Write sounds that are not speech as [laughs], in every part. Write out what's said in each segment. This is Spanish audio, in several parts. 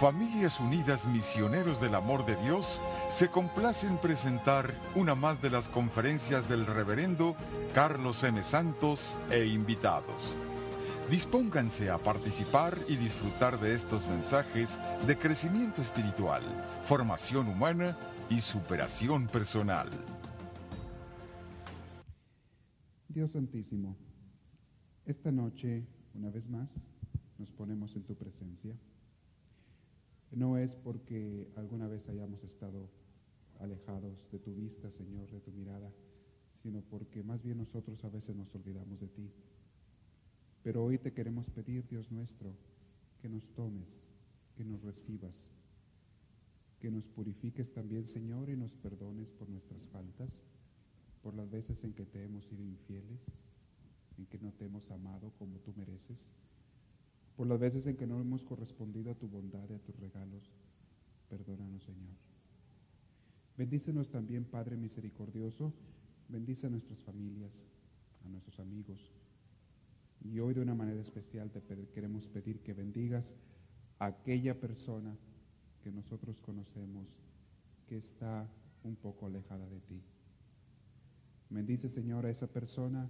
Familias Unidas Misioneros del Amor de Dios se complace en presentar una más de las conferencias del reverendo Carlos M. Santos e invitados. Dispónganse a participar y disfrutar de estos mensajes de crecimiento espiritual, formación humana y superación personal. Dios Santísimo, esta noche, una vez más, nos ponemos en tu presencia. No es porque alguna vez hayamos estado alejados de tu vista, Señor, de tu mirada, sino porque más bien nosotros a veces nos olvidamos de ti. Pero hoy te queremos pedir, Dios nuestro, que nos tomes, que nos recibas, que nos purifiques también, Señor, y nos perdones por nuestras faltas, por las veces en que te hemos sido infieles, en que no te hemos amado como tú mereces por las veces en que no hemos correspondido a tu bondad y a tus regalos. Perdónanos, Señor. Bendícenos también, Padre misericordioso. Bendice a nuestras familias, a nuestros amigos. Y hoy de una manera especial te queremos pedir que bendigas a aquella persona que nosotros conocemos que está un poco alejada de ti. Bendice, Señor, a esa persona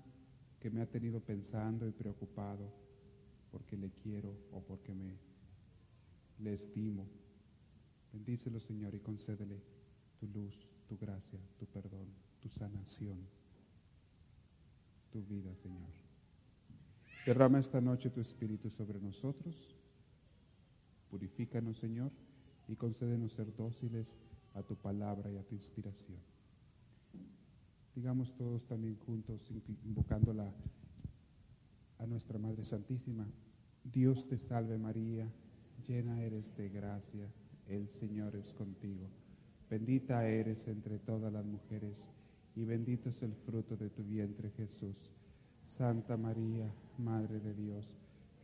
que me ha tenido pensando y preocupado porque le quiero o porque me le estimo. Bendícelo, Señor, y concédele tu luz, tu gracia, tu perdón, tu sanación, tu vida, Señor. Derrama esta noche tu espíritu sobre nosotros. Purifícanos, Señor, y concédenos ser dóciles a tu palabra y a tu inspiración. Digamos todos también juntos, invocando la a nuestra Madre Santísima. Dios te salve María, llena eres de gracia, el Señor es contigo. Bendita eres entre todas las mujeres y bendito es el fruto de tu vientre Jesús. Santa María, Madre de Dios,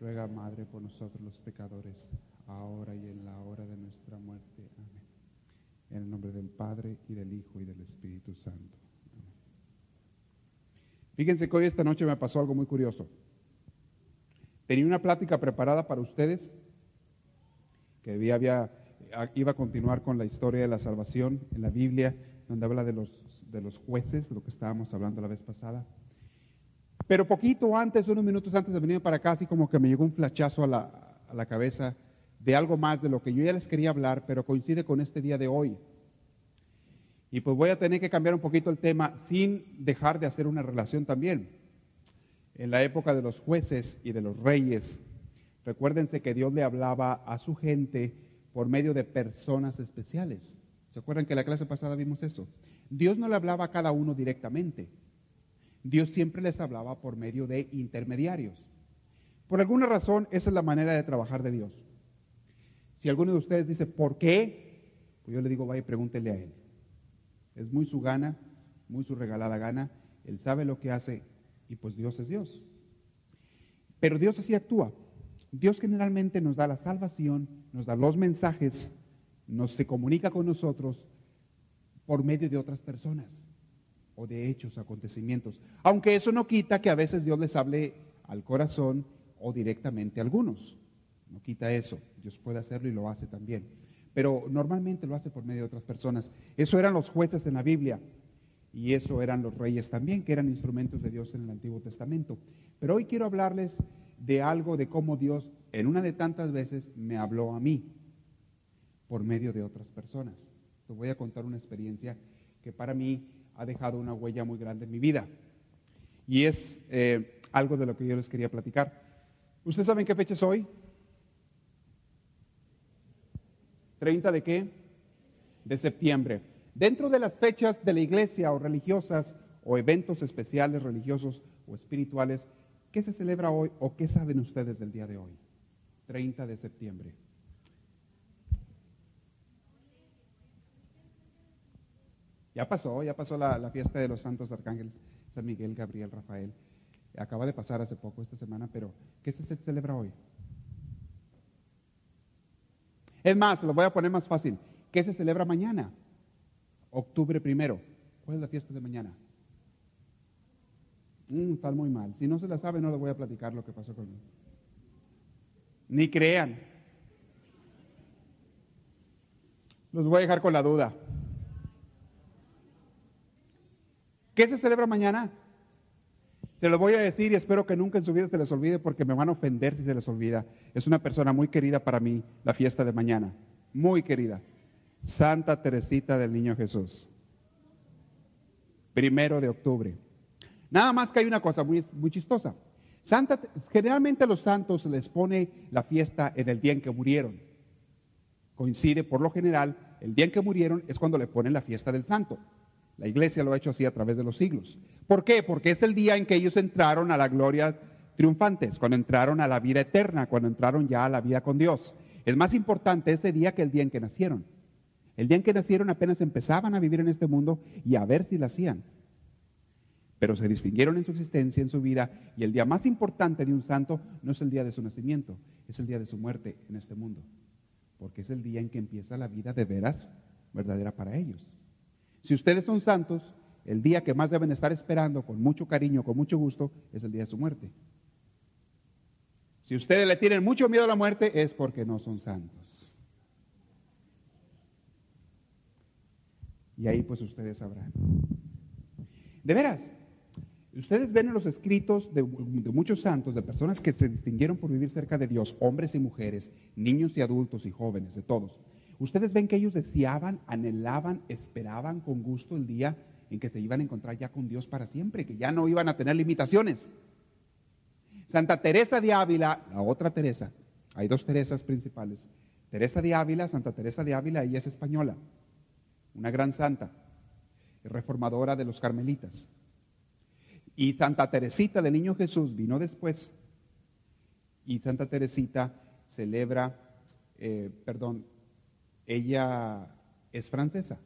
ruega Madre por nosotros los pecadores, ahora y en la hora de nuestra muerte. Amén. En el nombre del Padre y del Hijo y del Espíritu Santo. Fíjense que hoy esta noche me pasó algo muy curioso. Tenía una plática preparada para ustedes, que había, iba a continuar con la historia de la salvación en la Biblia, donde habla de los, de los jueces, de lo que estábamos hablando la vez pasada. Pero poquito antes, unos minutos antes de venir para acá, así como que me llegó un flachazo a la, a la cabeza de algo más de lo que yo ya les quería hablar, pero coincide con este día de hoy. Y pues voy a tener que cambiar un poquito el tema sin dejar de hacer una relación también en la época de los jueces y de los reyes. Recuérdense que Dios le hablaba a su gente por medio de personas especiales. ¿Se acuerdan que en la clase pasada vimos eso? Dios no le hablaba a cada uno directamente. Dios siempre les hablaba por medio de intermediarios. Por alguna razón, esa es la manera de trabajar de Dios. Si alguno de ustedes dice, ¿por qué? Pues yo le digo, vaya pregúntele a Él. Es muy su gana, muy su regalada gana. Él sabe lo que hace y pues Dios es Dios. Pero Dios así actúa. Dios generalmente nos da la salvación, nos da los mensajes, nos se comunica con nosotros por medio de otras personas o de hechos, acontecimientos. Aunque eso no quita que a veces Dios les hable al corazón o directamente a algunos. No quita eso. Dios puede hacerlo y lo hace también. Pero normalmente lo hace por medio de otras personas. Eso eran los jueces en la Biblia. Y eso eran los reyes también, que eran instrumentos de Dios en el Antiguo Testamento. Pero hoy quiero hablarles de algo de cómo Dios en una de tantas veces me habló a mí por medio de otras personas. Les voy a contar una experiencia que para mí ha dejado una huella muy grande en mi vida. Y es eh, algo de lo que yo les quería platicar. ¿Ustedes saben qué fecha es hoy? ¿30 de qué? De septiembre. Dentro de las fechas de la iglesia o religiosas o eventos especiales religiosos o espirituales, ¿qué se celebra hoy o qué saben ustedes del día de hoy? 30 de septiembre. Ya pasó, ya pasó la, fiesta de los santos arcángeles, San Miguel, Gabriel, Rafael. Acaba de pasar hace poco esta semana, pero ¿qué se celebra hoy? Es más, lo voy a poner más fácil. ¿Qué se celebra mañana? Octubre primero. ¿Cuál es la fiesta de mañana? Mm, está muy mal. Si no se la sabe, no le voy a platicar lo que pasó conmigo. Ni crean. Los voy a dejar con la duda. ¿Qué se celebra mañana? Se lo voy a decir y espero que nunca en su vida se les olvide porque me van a ofender si se les olvida. Es una persona muy querida para mí, la fiesta de mañana. Muy querida. Santa Teresita del Niño Jesús. Primero de octubre. Nada más que hay una cosa muy, chistosa. Santa, generalmente los santos les pone la fiesta en el día en que murieron. Coincide por lo general, el día en que murieron es cuando le ponen la fiesta del santo. La iglesia lo ha hecho así a través de los siglos. ¿Por qué? Porque es el día en que ellos entraron a la gloria triunfantes, cuando entraron a la vida eterna, cuando entraron ya a la vida con Dios. Es más importante ese día que el día en que nacieron. El día en que nacieron apenas empezaban a vivir en este mundo y a ver si lo hacían. Pero se distinguieron en su existencia, en su vida, y el día más importante de un santo no es el día de su nacimiento, es el día de su muerte en este mundo. Porque es el día en que empieza la vida de veras verdadera para ellos. Si ustedes son santos, el día que más deben estar esperando con mucho cariño, con mucho gusto, es el día de su muerte. Si ustedes le tienen mucho miedo a la muerte, es porque no son santos. Y ahí pues ustedes sabrán. De veras, ustedes ven en los escritos de, muchos santos, de personas que se distinguieron por vivir cerca de Dios, hombres y mujeres, niños y adultos y jóvenes, de todos. Ustedes ven que ellos deseaban, anhelaban, esperaban con gusto el día en que se iban a encontrar ya con Dios para siempre, que ya no iban a tener limitaciones. Santa Teresa de Ávila, la otra Teresa, hay dos Teresas principales. Teresa de Ávila, Santa Teresa de Ávila, ella es española, una gran santa, reformadora de los carmelitas. Y Santa Teresita del Niño Jesús vino después. Y Santa Teresita celebra, eh, perdón, ella es francesa.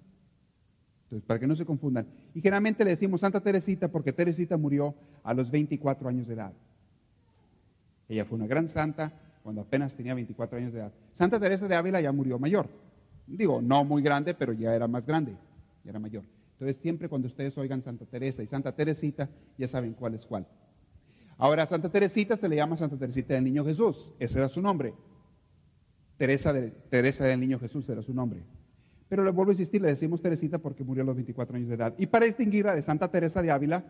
Entonces, para que no se confundan. Y generalmente le decimos Santa Teresita porque Teresita murió a los 24 años de edad. Ella fue una gran santa cuando apenas tenía 24 años de edad. Santa Teresa de Ávila ya murió mayor. Digo, no muy grande, pero ya era más grande, ya era mayor. Entonces, siempre cuando ustedes oigan Santa Teresa y Santa Teresita, ya saben cuál es cuál. Ahora, Santa Teresita se le llama Santa Teresita del Niño Jesús. Ese era su nombre. Teresa, de, Teresa del Niño Jesús era su nombre. Pero le vuelvo a insistir, le decimos Teresita porque murió a los 24 años de edad. Y para distinguirla de Santa Teresa de Ávila,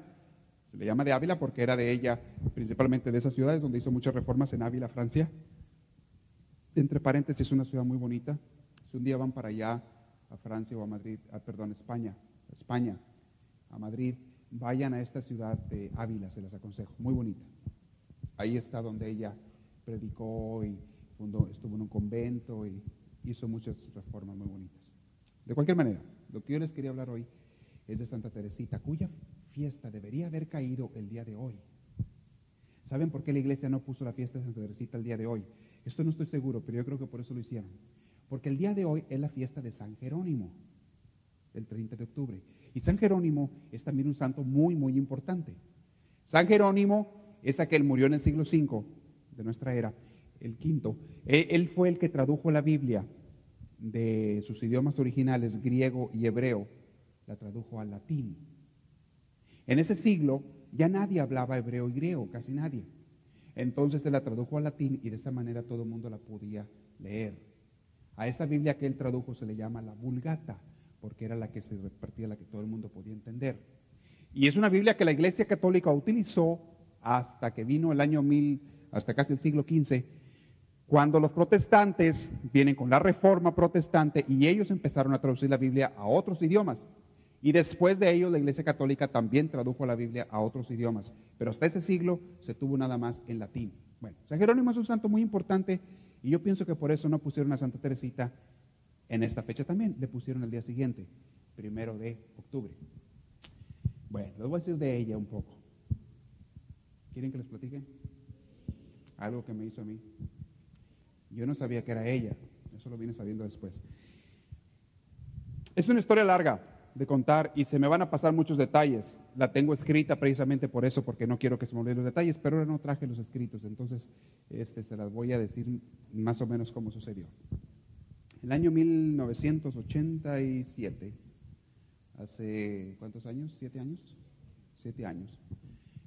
se le llama de Ávila porque era de ella, principalmente de esas ciudades donde hizo muchas reformas en Ávila, Francia. Entre paréntesis, es una ciudad muy bonita. Si un día van para allá, a Francia o a Madrid, a, perdón, España, a España, a Madrid, vayan a esta ciudad de Ávila, se las aconsejo, muy bonita. Ahí está donde ella predicó y estuvo en un convento y hizo muchas reformas muy bonitas. De cualquier manera, lo que yo les quería hablar hoy es de Santa Teresita, cuya fiesta debería haber caído el día de hoy. ¿Saben por qué la iglesia no puso la fiesta de Santa Teresita el día de hoy? Esto no estoy seguro, pero yo creo que por eso lo hicieron. Porque el día de hoy es la fiesta de San Jerónimo, el 30 de octubre. Y San Jerónimo es también un santo muy, muy importante. San Jerónimo es aquel murió en el siglo V de nuestra era el quinto, él fue el que tradujo la Biblia de sus idiomas originales, griego y hebreo, la tradujo al latín. En ese siglo ya nadie hablaba hebreo y griego, casi nadie. Entonces él la tradujo al latín y de esa manera todo el mundo la podía leer. A esa Biblia que él tradujo se le llama la Vulgata, porque era la que se repartía, la que todo el mundo podía entender. Y es una Biblia que la Iglesia Católica utilizó hasta que vino el año 1000, hasta casi el siglo XV, cuando los protestantes vienen con la reforma protestante y ellos empezaron a traducir la Biblia a otros idiomas. Y después de ello la Iglesia Católica también tradujo la Biblia a otros idiomas. Pero hasta ese siglo se tuvo nada más en latín. Bueno, San Jerónimo es un santo muy importante y yo pienso que por eso no pusieron a Santa Teresita en esta fecha también. Le pusieron el día siguiente, primero de octubre. Bueno, les voy a decir de ella un poco. ¿Quieren que les platique? Algo que me hizo a mí. Yo no sabía que era ella, eso lo vine sabiendo después. Es una historia larga de contar y se me van a pasar muchos detalles. La tengo escrita precisamente por eso, porque no quiero que se me olviden los detalles, pero ahora no traje los escritos, entonces este, se las voy a decir más o menos cómo sucedió. El año 1987, hace ¿cuántos años? ¿Siete años? Siete años.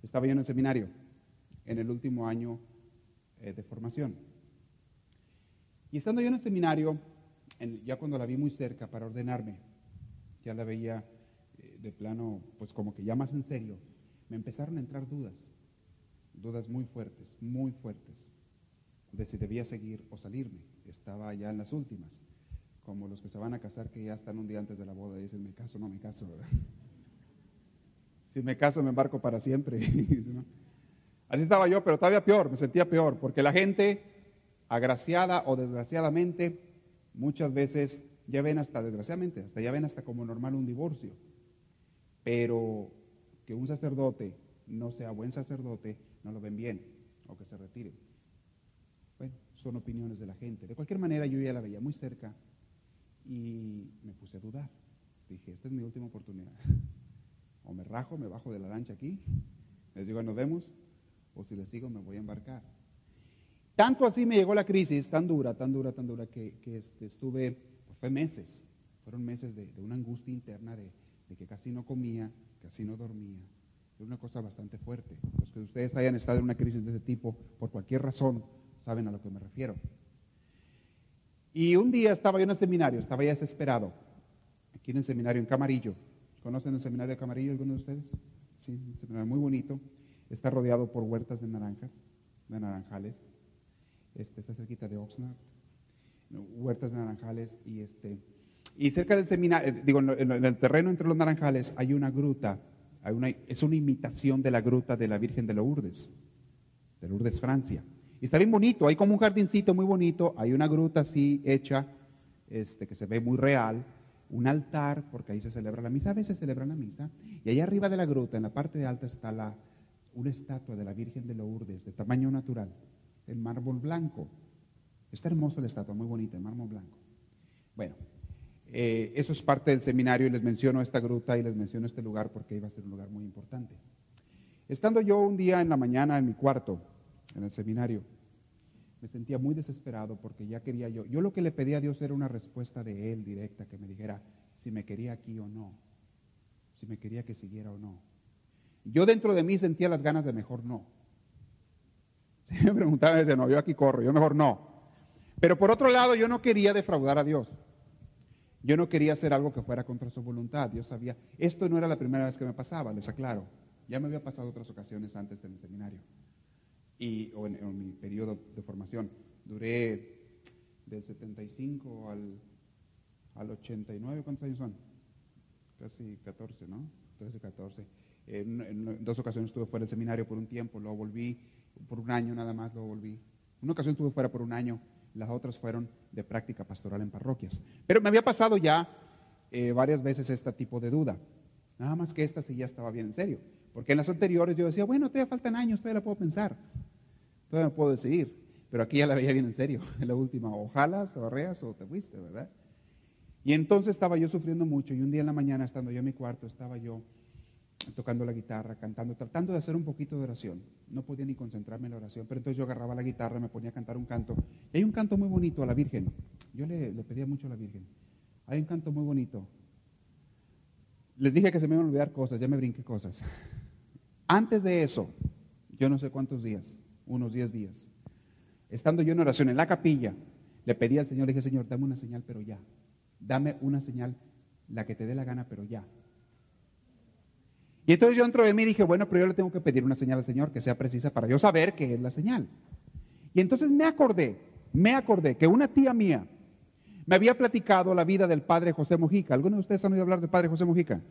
Estaba yo en el seminario, en el último año eh, de formación. Y estando yo en el seminario, ya cuando la vi muy cerca para ordenarme, ya la veía eh, de plano, pues como que ya más en serio, me empezaron a entrar dudas, dudas muy fuertes, muy fuertes, de si debía seguir o salirme. Estaba ya en las últimas, como los que se van a casar que ya están un día antes de la boda y dicen, me caso, no me caso. [laughs] Si me caso, me embarco para siempre. [laughs] Así estaba yo, pero todavía peor, me sentía peor, porque la gente, agraciada o desgraciadamente, muchas veces ya ven hasta, desgraciadamente, hasta ya ven hasta como normal un divorcio. Pero que un sacerdote no sea buen sacerdote, no lo ven bien, o que se retire. Bueno, son opiniones de la gente. De cualquier manera, yo ya la veía muy cerca y me puse a dudar. Dije, esta es mi última oportunidad. [laughs] O me rajo, me bajo de la lancha aquí, les digo, nos vemos, o si les sigo, me voy a embarcar. Tanto así me llegó la crisis, tan dura, tan dura, tan dura, que, este, estuve, fue meses, fueron meses de, una angustia interna de, que casi no comía, casi no dormía. Fue una cosa bastante fuerte. Los que ustedes hayan estado en una crisis de ese tipo, por cualquier razón, saben a lo que me refiero. Y un día estaba yo en el seminario, estaba ya desesperado, aquí en el seminario en Camarillo. ¿Conocen el seminario de Camarillo alguno de ustedes? Sí, un seminario muy bonito. Está rodeado por huertas de naranjas, de naranjales. Este, está cerquita de Oxnard. Huertas naranjales y este y cerca del seminario, eh, digo, en el terreno entre los naranjales hay una gruta, hay una, es una imitación de la gruta de la Virgen de Lourdes, de Lourdes, Francia. Y está bien bonito, hay como un jardincito muy bonito, hay una gruta así hecha, este, que se ve muy real, un altar, porque ahí se celebra la misa, a veces se celebra la misa, y allá arriba de la gruta, en la parte de alta, está la, una estatua de la Virgen de Lourdes, de tamaño natural, en mármol blanco. Está hermosa la estatua, muy bonita, en mármol blanco. Bueno, eh, eso es parte del seminario y les menciono esta gruta y les menciono este lugar porque iba a ser un lugar muy importante. Estando yo un día en la mañana en mi cuarto, en el seminario, me sentía muy desesperado porque ya quería yo. Yo lo que le pedía a Dios era una respuesta de Él directa, que me dijera si me quería aquí o no, si me quería que siguiera o no. Yo dentro de mí sentía las ganas de mejor no. [laughs] Se me preguntaba, decía, no, yo aquí corro, yo mejor no. Pero por otro lado, yo no quería defraudar a Dios. Yo no quería hacer algo que fuera contra su voluntad. Dios sabía, esto no era la primera vez que me pasaba, les aclaro. Ya me había pasado otras ocasiones antes en el seminario y, o en, mi periodo de formación. Duré del 75 al, al 89, ¿cuántos años son? Casi 14, ¿no? 13, 14. En, dos ocasiones estuve fuera del seminario por un tiempo, luego volví por un año nada más, luego volví. Una ocasión estuve fuera por un año, las otras fueron de práctica pastoral en parroquias. Pero me había pasado ya eh, varias veces este tipo de duda. Nada más que esta sí ya estaba bien en serio. Porque en las anteriores yo decía, bueno, todavía faltan años, todavía la puedo pensar. Todavía me puedo decidir. Pero aquí ya la veía bien en serio. [laughs] En la última, ojalá se barreas o te fuiste, ¿verdad? Y entonces estaba yo sufriendo mucho. Y un día en la mañana, estando yo en mi cuarto, estaba yo tocando la guitarra, cantando, tratando de hacer un poquito de oración. No podía ni concentrarme en la oración, pero entonces yo agarraba la guitarra, me ponía a cantar un canto. Y hay un canto muy bonito a la Virgen. Yo le, pedía mucho a la Virgen. Hay un canto muy bonito. Les dije que se me iban a olvidar cosas, ya me brinqué cosas. [laughs] Antes de eso, yo no sé cuántos días, unos 10 días. Estando yo en oración en la capilla, le pedí al Señor, le dije, Señor, dame una señal, pero ya. Dame una señal, la que te dé la gana, pero ya. Y entonces yo dentro de mí dije, bueno, pero yo le tengo que pedir una señal al Señor que sea precisa para yo saber qué es la señal. Y entonces me acordé, me acordé que una tía mía me había platicado la vida del padre José Mojica. ¿Alguno de ustedes han oído hablar del padre José Mojica?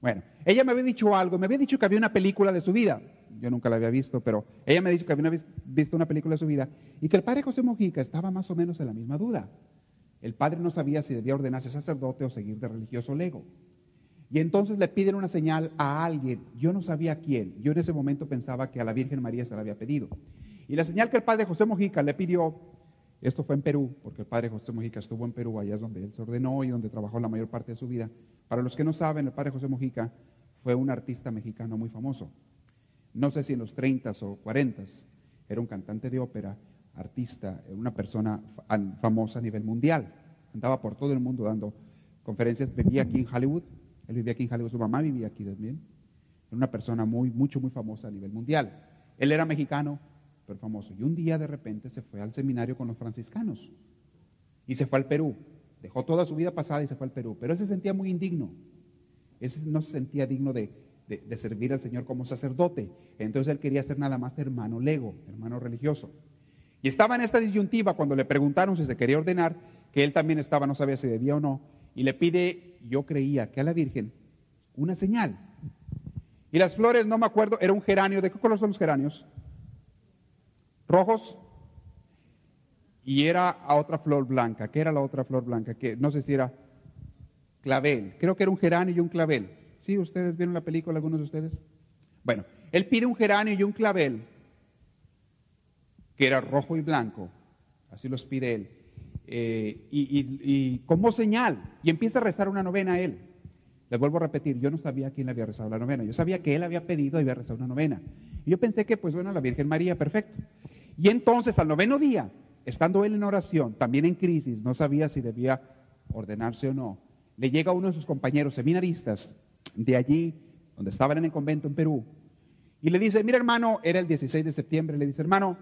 Bueno, ella me había dicho algo, me había dicho que había una película de su vida yo nunca la había visto, pero ella me dijo que había visto una película de su vida y que el padre José Mojica estaba más o menos en la misma duda. El padre no sabía si debía ordenarse sacerdote o seguir de religioso lego. Y entonces le piden una señal a alguien. Yo no sabía quién. Yo en ese momento pensaba que a la Virgen María se la había pedido. Y la señal que el padre José Mojica le pidió, esto fue en Perú, porque el padre José Mojica estuvo en Perú, allá es donde él se ordenó y donde trabajó la mayor parte de su vida. Para los que no saben, el padre José Mojica fue un artista mexicano muy famoso no sé si en los 30 o 40, era un cantante de ópera, artista, una persona famosa a nivel mundial. Andaba por todo el mundo dando conferencias, vivía aquí en Hollywood, él vivía aquí en Hollywood, su mamá vivía aquí también. Era una persona muy, mucho, muy famosa a nivel mundial. Él era mexicano, pero famoso. Y un día de repente se fue al seminario con los franciscanos y se fue al Perú. Dejó toda su vida pasada y se fue al Perú, pero él se sentía muy indigno. Él no se sentía digno de, de, servir al Señor como sacerdote. Entonces él quería ser nada más hermano lego, hermano religioso. Y estaba en esta disyuntiva cuando le preguntaron si se quería ordenar, que él también estaba, no sabía si debía o no, y le pide, yo creía que a la Virgen, una señal. Y las flores, no me acuerdo, era un geranio. ¿De qué color son los geranios? Rojos. Y era a otra flor blanca. ¿Qué era la otra flor blanca? Que no sé si era clavel. Creo que era un geranio y un clavel. ¿Sí? ¿Ustedes vieron la película, algunos de ustedes? Bueno, él pide un geranio y un clavel, que era rojo y blanco. Así los pide él. Eh, y, como señal. Y empieza a rezar una novena él. Les vuelvo a repetir, yo no sabía quién le había rezado la novena. Yo sabía que él había pedido y había rezado una novena. Y yo pensé que, pues bueno, la Virgen María, perfecto. Y entonces, al noveno día, estando él en oración, también en crisis, no sabía si debía ordenarse o no, le llega uno de sus compañeros seminaristas de allí, donde estaban en el convento en Perú, y le dice, mira hermano, era el 16 de septiembre, le dice, hermano,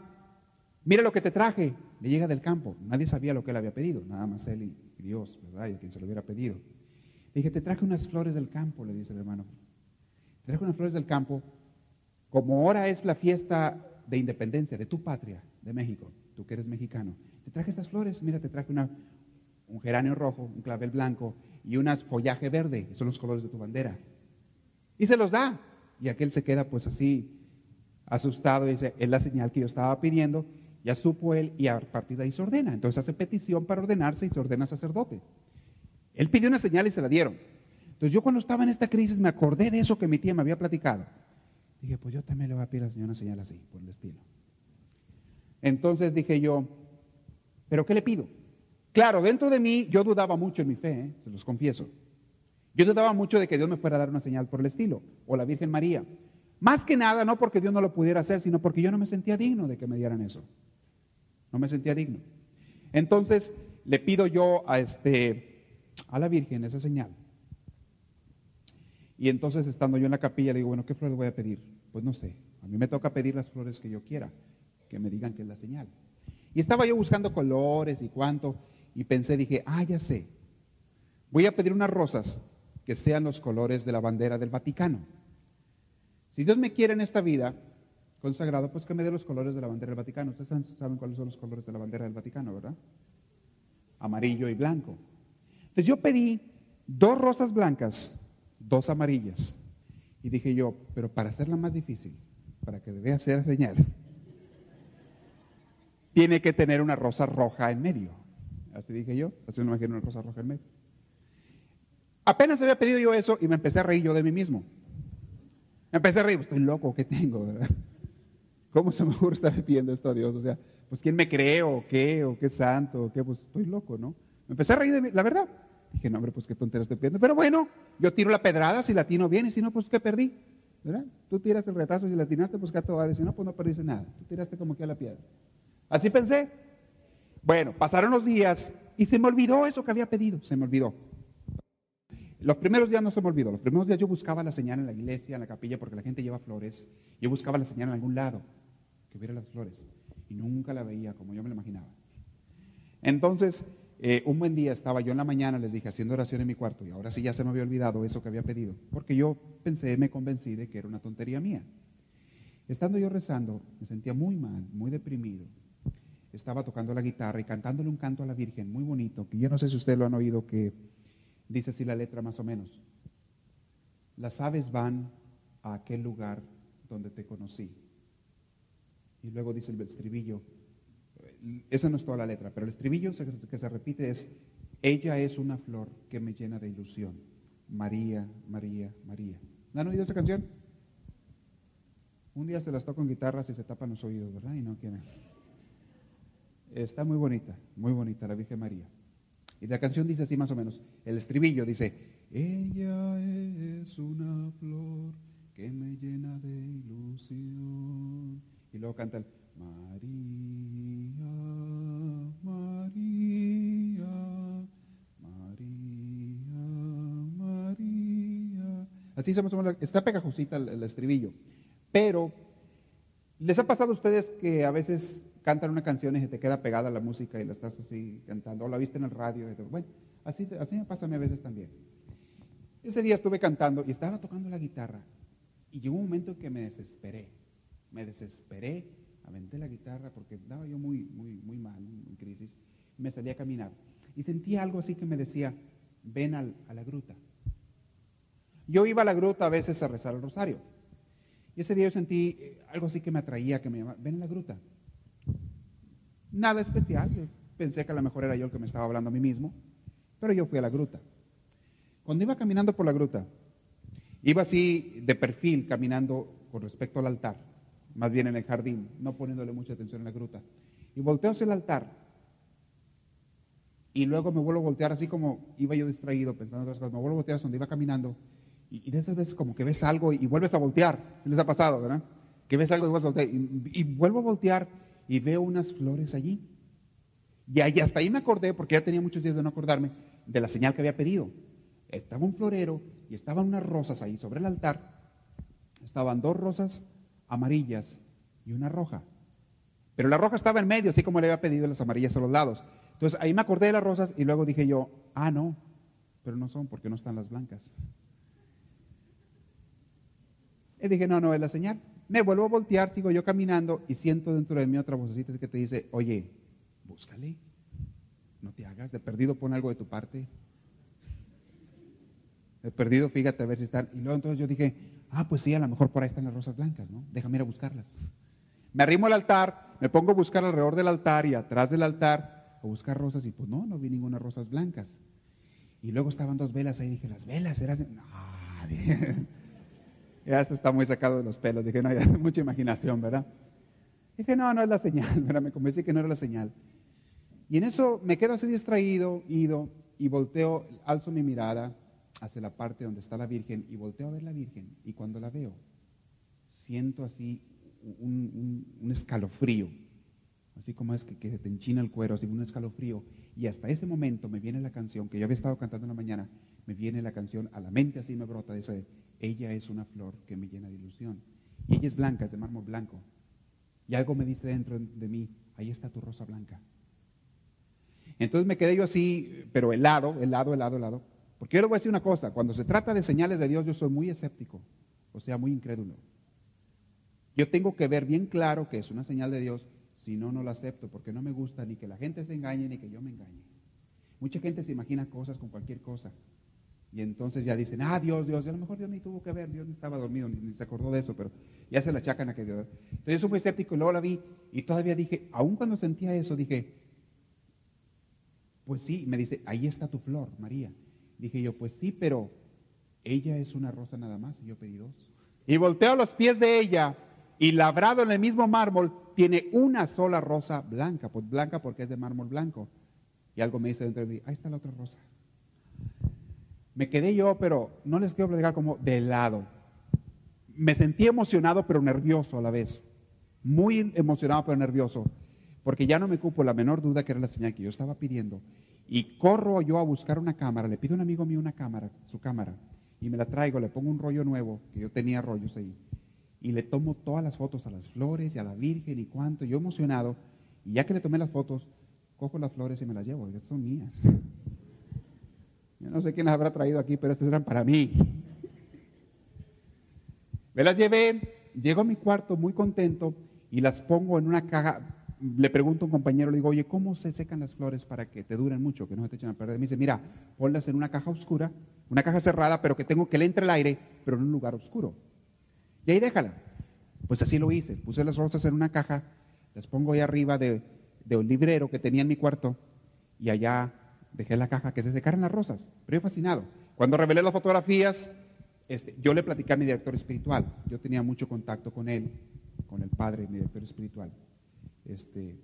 mira lo que te traje. Le llega del campo, nadie sabía lo que él había pedido, nada más él y Dios, ¿verdad? Y quien se lo hubiera pedido dije, te traje unas flores del campo, le dice el hermano. Te traje unas flores del campo, como ahora es la fiesta de independencia de tu patria, de México, tú que eres mexicano. Te traje estas flores, mira, te traje un geranio rojo, un clavel blanco y unas follaje verde, son los colores de tu bandera. Y se los da. Y aquel se queda pues así, asustado, y dice, es la señal que yo estaba pidiendo, ya supo él, y a partir de ahí se ordena. Entonces hace petición para ordenarse y se ordena sacerdote. Él pidió una señal y se la dieron. Entonces yo cuando estaba en esta crisis me acordé de eso que mi tía me había platicado. Dije, pues yo también le voy a pedir al Señor una señal así, por el estilo. Entonces dije yo, ¿pero qué le pido? Claro, dentro de mí yo dudaba mucho en mi fe, ¿eh? se los confieso. Yo dudaba mucho de que Dios me fuera a dar una señal por el estilo, o la Virgen María. Más que nada, no porque Dios no lo pudiera hacer, sino porque yo no me sentía digno de que me dieran eso. No me sentía digno. Entonces le pido yo a este, a la Virgen esa señal. Y entonces estando yo en la capilla le digo, bueno, ¿qué flores voy a pedir? Pues no sé, a mí me toca pedir las flores que yo quiera, que me digan que es la señal. Y estaba yo buscando colores y cuánto, y pensé, dije, ah, ya sé, voy a pedir unas rosas que sean los colores de la bandera del Vaticano. Si Dios me quiere en esta vida consagrado, pues que me dé los colores de la bandera del Vaticano. Ustedes saben cuáles son los colores de la bandera del Vaticano, ¿verdad? Amarillo y blanco. Entonces yo pedí dos rosas blancas, dos amarillas. Y dije yo, pero para hacerla más difícil, para que debe hacer señal, tiene que tener una rosa roja en medio. Así dije yo, así me imagino una rosa roja en medio. Apenas había pedido yo eso y me empecé a reír yo de mí mismo. Me empecé a reír, estoy loco, ¿qué tengo? ¿verdad? ¿Cómo se me ocurre estar pidiendo esto a Dios? O sea, pues ¿quién me cree o qué? ¿O qué santo? ¿O qué? Pues estoy loco, ¿no? Me empecé a reír de mí, la verdad. Dije, no, hombre, pues qué tontería estoy pidiendo. Pero bueno, yo tiro la pedrada, si la tino bien, y si no, pues qué perdí. ¿Verdad? Tú tiras el retazo, si la tinaste, pues te va a decir, no, pues no perdiste nada. Tú tiraste como que a la piedra. Así pensé. Bueno, pasaron los días y se me olvidó eso que había pedido, se me olvidó. Los primeros días no se me olvidó, los primeros días yo buscaba la señal en la iglesia, en la capilla, porque la gente lleva flores. Yo buscaba la señal en algún lado, hubiera las flores, y nunca la veía como yo me la imaginaba. Entonces, eh, un buen día estaba yo en la mañana, les dije, haciendo oración en mi cuarto, y ahora sí ya se me había olvidado eso que había pedido, porque yo pensé, me convencí de que era una tontería mía. Estando yo rezando, me sentía muy mal, muy deprimido. Estaba tocando la guitarra y cantándole un canto a la Virgen muy bonito, que yo no sé si ustedes lo han oído, que dice así la letra más o menos. Las aves van a aquel lugar donde te conocí. Y luego dice el estribillo, esa no es toda la letra, pero el estribillo que se repite es, ella es una flor que me llena de ilusión. María, María, María. ¿No han oído esa canción? Un día se las toco en guitarras y se tapan los oídos, ¿verdad? Y no quieren. Está muy bonita, muy bonita la Virgen María. Y la canción dice así más o menos, el estribillo dice, ella es una flor que me llena de ilusión. Y luego canta el, María, María, María, María. Así se está pegajosita el, el estribillo. Pero, ¿les ha pasado a ustedes que a veces cantan una canción y se te queda pegada la música y la estás así cantando? O la viste en el radio. bueno, Así, así me pasa a mí a veces también. Ese día estuve cantando y estaba tocando la guitarra y llegó un momento en que me desesperé. Me desesperé, aventé la guitarra porque estaba yo muy, muy, muy mal, en crisis. Me salí a caminar y sentí algo así que me decía, ven a la gruta. Yo iba a la gruta a veces a rezar el rosario. Y ese día yo sentí eh, algo así que me atraía, que me llamaba, ven a la gruta. Nada especial, yo pensé que a lo mejor era yo el que me estaba hablando a mí mismo, pero yo fui a la gruta. Cuando iba caminando por la gruta, iba así de perfil caminando con respecto al altar, más bien en el jardín, no poniéndole mucha atención en la gruta. Y volteo hacia el altar y luego me vuelvo a voltear así como iba yo distraído pensando en otras cosas, me vuelvo a voltear donde iba caminando y, de esas veces como que ves algo y, vuelves a voltear, se les ha pasado, ¿verdad? Que ves algo y y, vuelvo a voltear y veo unas flores allí. Y, hasta ahí me acordé, porque ya tenía muchos días de no acordarme, de la señal que había pedido. Estaba un florero y estaban unas rosas ahí sobre el altar. Estaban dos rosas amarillas y una roja. Pero la roja estaba en medio, así como le había pedido las amarillas a los lados. Entonces ahí me acordé de las rosas y luego dije yo, ah, no, pero no son porque no están las blancas. Y dije, no, no es la señal. Me vuelvo a voltear, sigo yo caminando y siento dentro de mí otra vocecita que te dice, oye, búscale, no te hagas, de perdido pon algo de tu parte. De perdido, fíjate a ver si están. Y luego entonces yo dije, ah, pues sí, a lo mejor por ahí están las rosas blancas, ¿no? Déjame ir a buscarlas. Me arrimo al altar, me pongo a buscar alrededor del altar y atrás del altar a buscar rosas y pues no, no vi ninguna rosas blancas. Y luego estaban dos velas ahí, dije, las velas, eran... No, [laughs] ya esto está muy sacado de los pelos, dije, no, hay [laughs] mucha imaginación, ¿verdad? Dije, no, no es la señal, [laughs] ¿verdad? Me convencí que no era la señal. Y en eso me quedo así distraído, ido, y volteo, alzo mi mirada hacia la parte donde está la Virgen y volteo a ver la Virgen. Y cuando la veo, siento así un, escalofrío así como es que, se te enchina el cuero, así un escalofrío. Y hasta ese momento me viene la canción que yo había estado cantando en la mañana, me viene la canción a la mente, así me brota, dice, ella es una flor que me llena de ilusión. Y ella es blanca, es de mármol blanco. Y algo me dice dentro de mí, ahí está tu rosa blanca. Entonces me quedé yo así, pero helado, helado, helado, helado. Porque yo le voy a decir una cosa, cuando se trata de señales de Dios, yo soy muy escéptico, o sea, muy incrédulo. Yo tengo que ver bien claro que es una señal de Dios si no, no lo acepto porque no me gusta ni que la gente se engañe ni que yo me engañe. Mucha gente se imagina cosas con cualquier cosa. Y entonces ya dicen, ah, Dios, Dios, a lo mejor Dios ni tuvo que ver, Dios ni estaba dormido, ni, se acordó de eso, pero ya se la achacan a que Dios. Entonces yo soy muy escéptico y luego la vi y todavía dije, aun cuando sentía eso, dije, pues sí, me dice, ahí está tu flor, María. Dije yo, pues sí, pero ella es una rosa nada más y yo pedí dos. Y volteo a los pies de ella y labrado en el mismo mármol tiene una sola rosa blanca, pues blanca porque es de mármol blanco. Y algo me dice dentro de mí, ahí está la otra rosa. Me quedé yo, pero no les quiero platicar como de lado. Me sentí emocionado pero nervioso a la vez. Muy emocionado pero nervioso. Porque ya no me cupo la menor duda que era la señal que yo estaba pidiendo. Y corro yo a buscar una cámara. Le pido a un amigo mío una cámara, su cámara. Y me la traigo, le pongo un rollo nuevo, que yo tenía rollos ahí y le tomo todas las fotos a las flores y a la Virgen y cuánto, yo emocionado, y ya que le tomé las fotos, cojo las flores y me las llevo, estas son mías. Yo no sé quién las habrá traído aquí, pero estas eran para mí. Me las llevé, llego a mi cuarto muy contento y las pongo en una caja. Le pregunto a un compañero, le digo, oye, ¿cómo se secan las flores para que te duren mucho, que no se te echen a perder? Me dice, mira, ponlas en una caja oscura, una caja cerrada, pero que tengo que le entre el aire, pero en un lugar oscuro. Y ahí déjala. Pues así lo hice. Puse las rosas en una caja, las pongo ahí arriba de, un librero que tenía en mi cuarto y allá dejé la caja que se secaran las rosas. Pero yo fascinado. Cuando revelé las fotografías, este, yo le platicé a mi director espiritual. Yo tenía mucho contacto con él, con el padre, mi director espiritual. Este,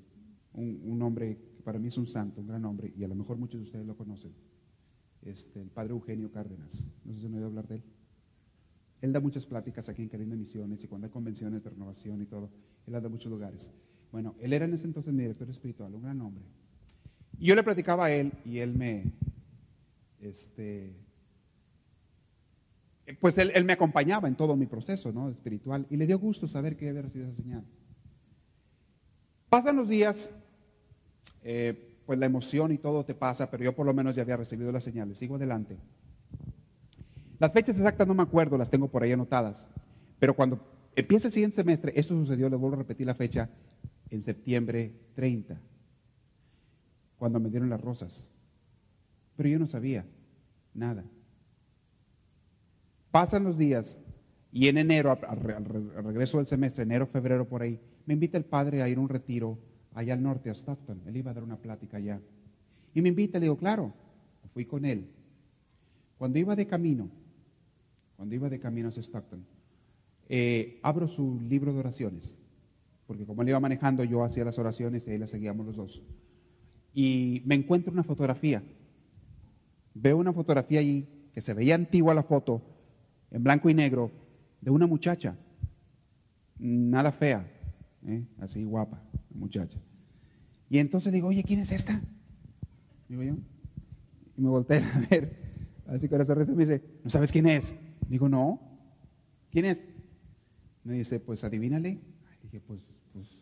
un, hombre que para mí es un santo, un gran hombre, y a lo mejor muchos de ustedes lo conocen. Este, el padre Eugenio Cárdenas. No sé si han oído hablar de él. Él da muchas pláticas aquí en Caribe Misiones y cuando hay convenciones de renovación y todo, él da muchos lugares. Bueno, él era en ese entonces mi director espiritual, un gran hombre. Y yo le platicaba a él y él me, este, pues él, me acompañaba en todo mi proceso ¿no? espiritual y le dio gusto saber que había recibido esa señal. Pasan los días, eh, pues la emoción y todo te pasa, pero yo por lo menos ya había recibido las señales. Sigo adelante. Las fechas exactas no me acuerdo, las tengo por ahí anotadas. Pero cuando empieza el siguiente semestre, esto sucedió, le vuelvo a repetir la fecha, en septiembre 30, cuando me dieron las rosas. Pero yo no sabía nada. Pasan los días y en enero, al regreso del semestre, enero, febrero, por ahí, me invita el padre a ir a un retiro allá al norte, a Stockton. Él iba a dar una plática allá. Y me invita, le digo, claro, fui con él. Cuando iba de camino, cuando iba de camino a Stockton, eh, abro su libro de oraciones, porque como él iba manejando, yo hacía las oraciones y ahí las seguíamos los dos. Y me encuentro una fotografía. Veo una fotografía allí que se veía antigua la foto, en blanco y negro, de una muchacha, nada fea, ¿eh? así guapa, muchacha. Y entonces digo, oye, ¿quién es esta? Yo. Y me volteé a ver, así con la sonrisa, me dice, ¿no sabes quién es? Digo, no. ¿Quién es? Me dice, pues adivínale. dije, pues, pues,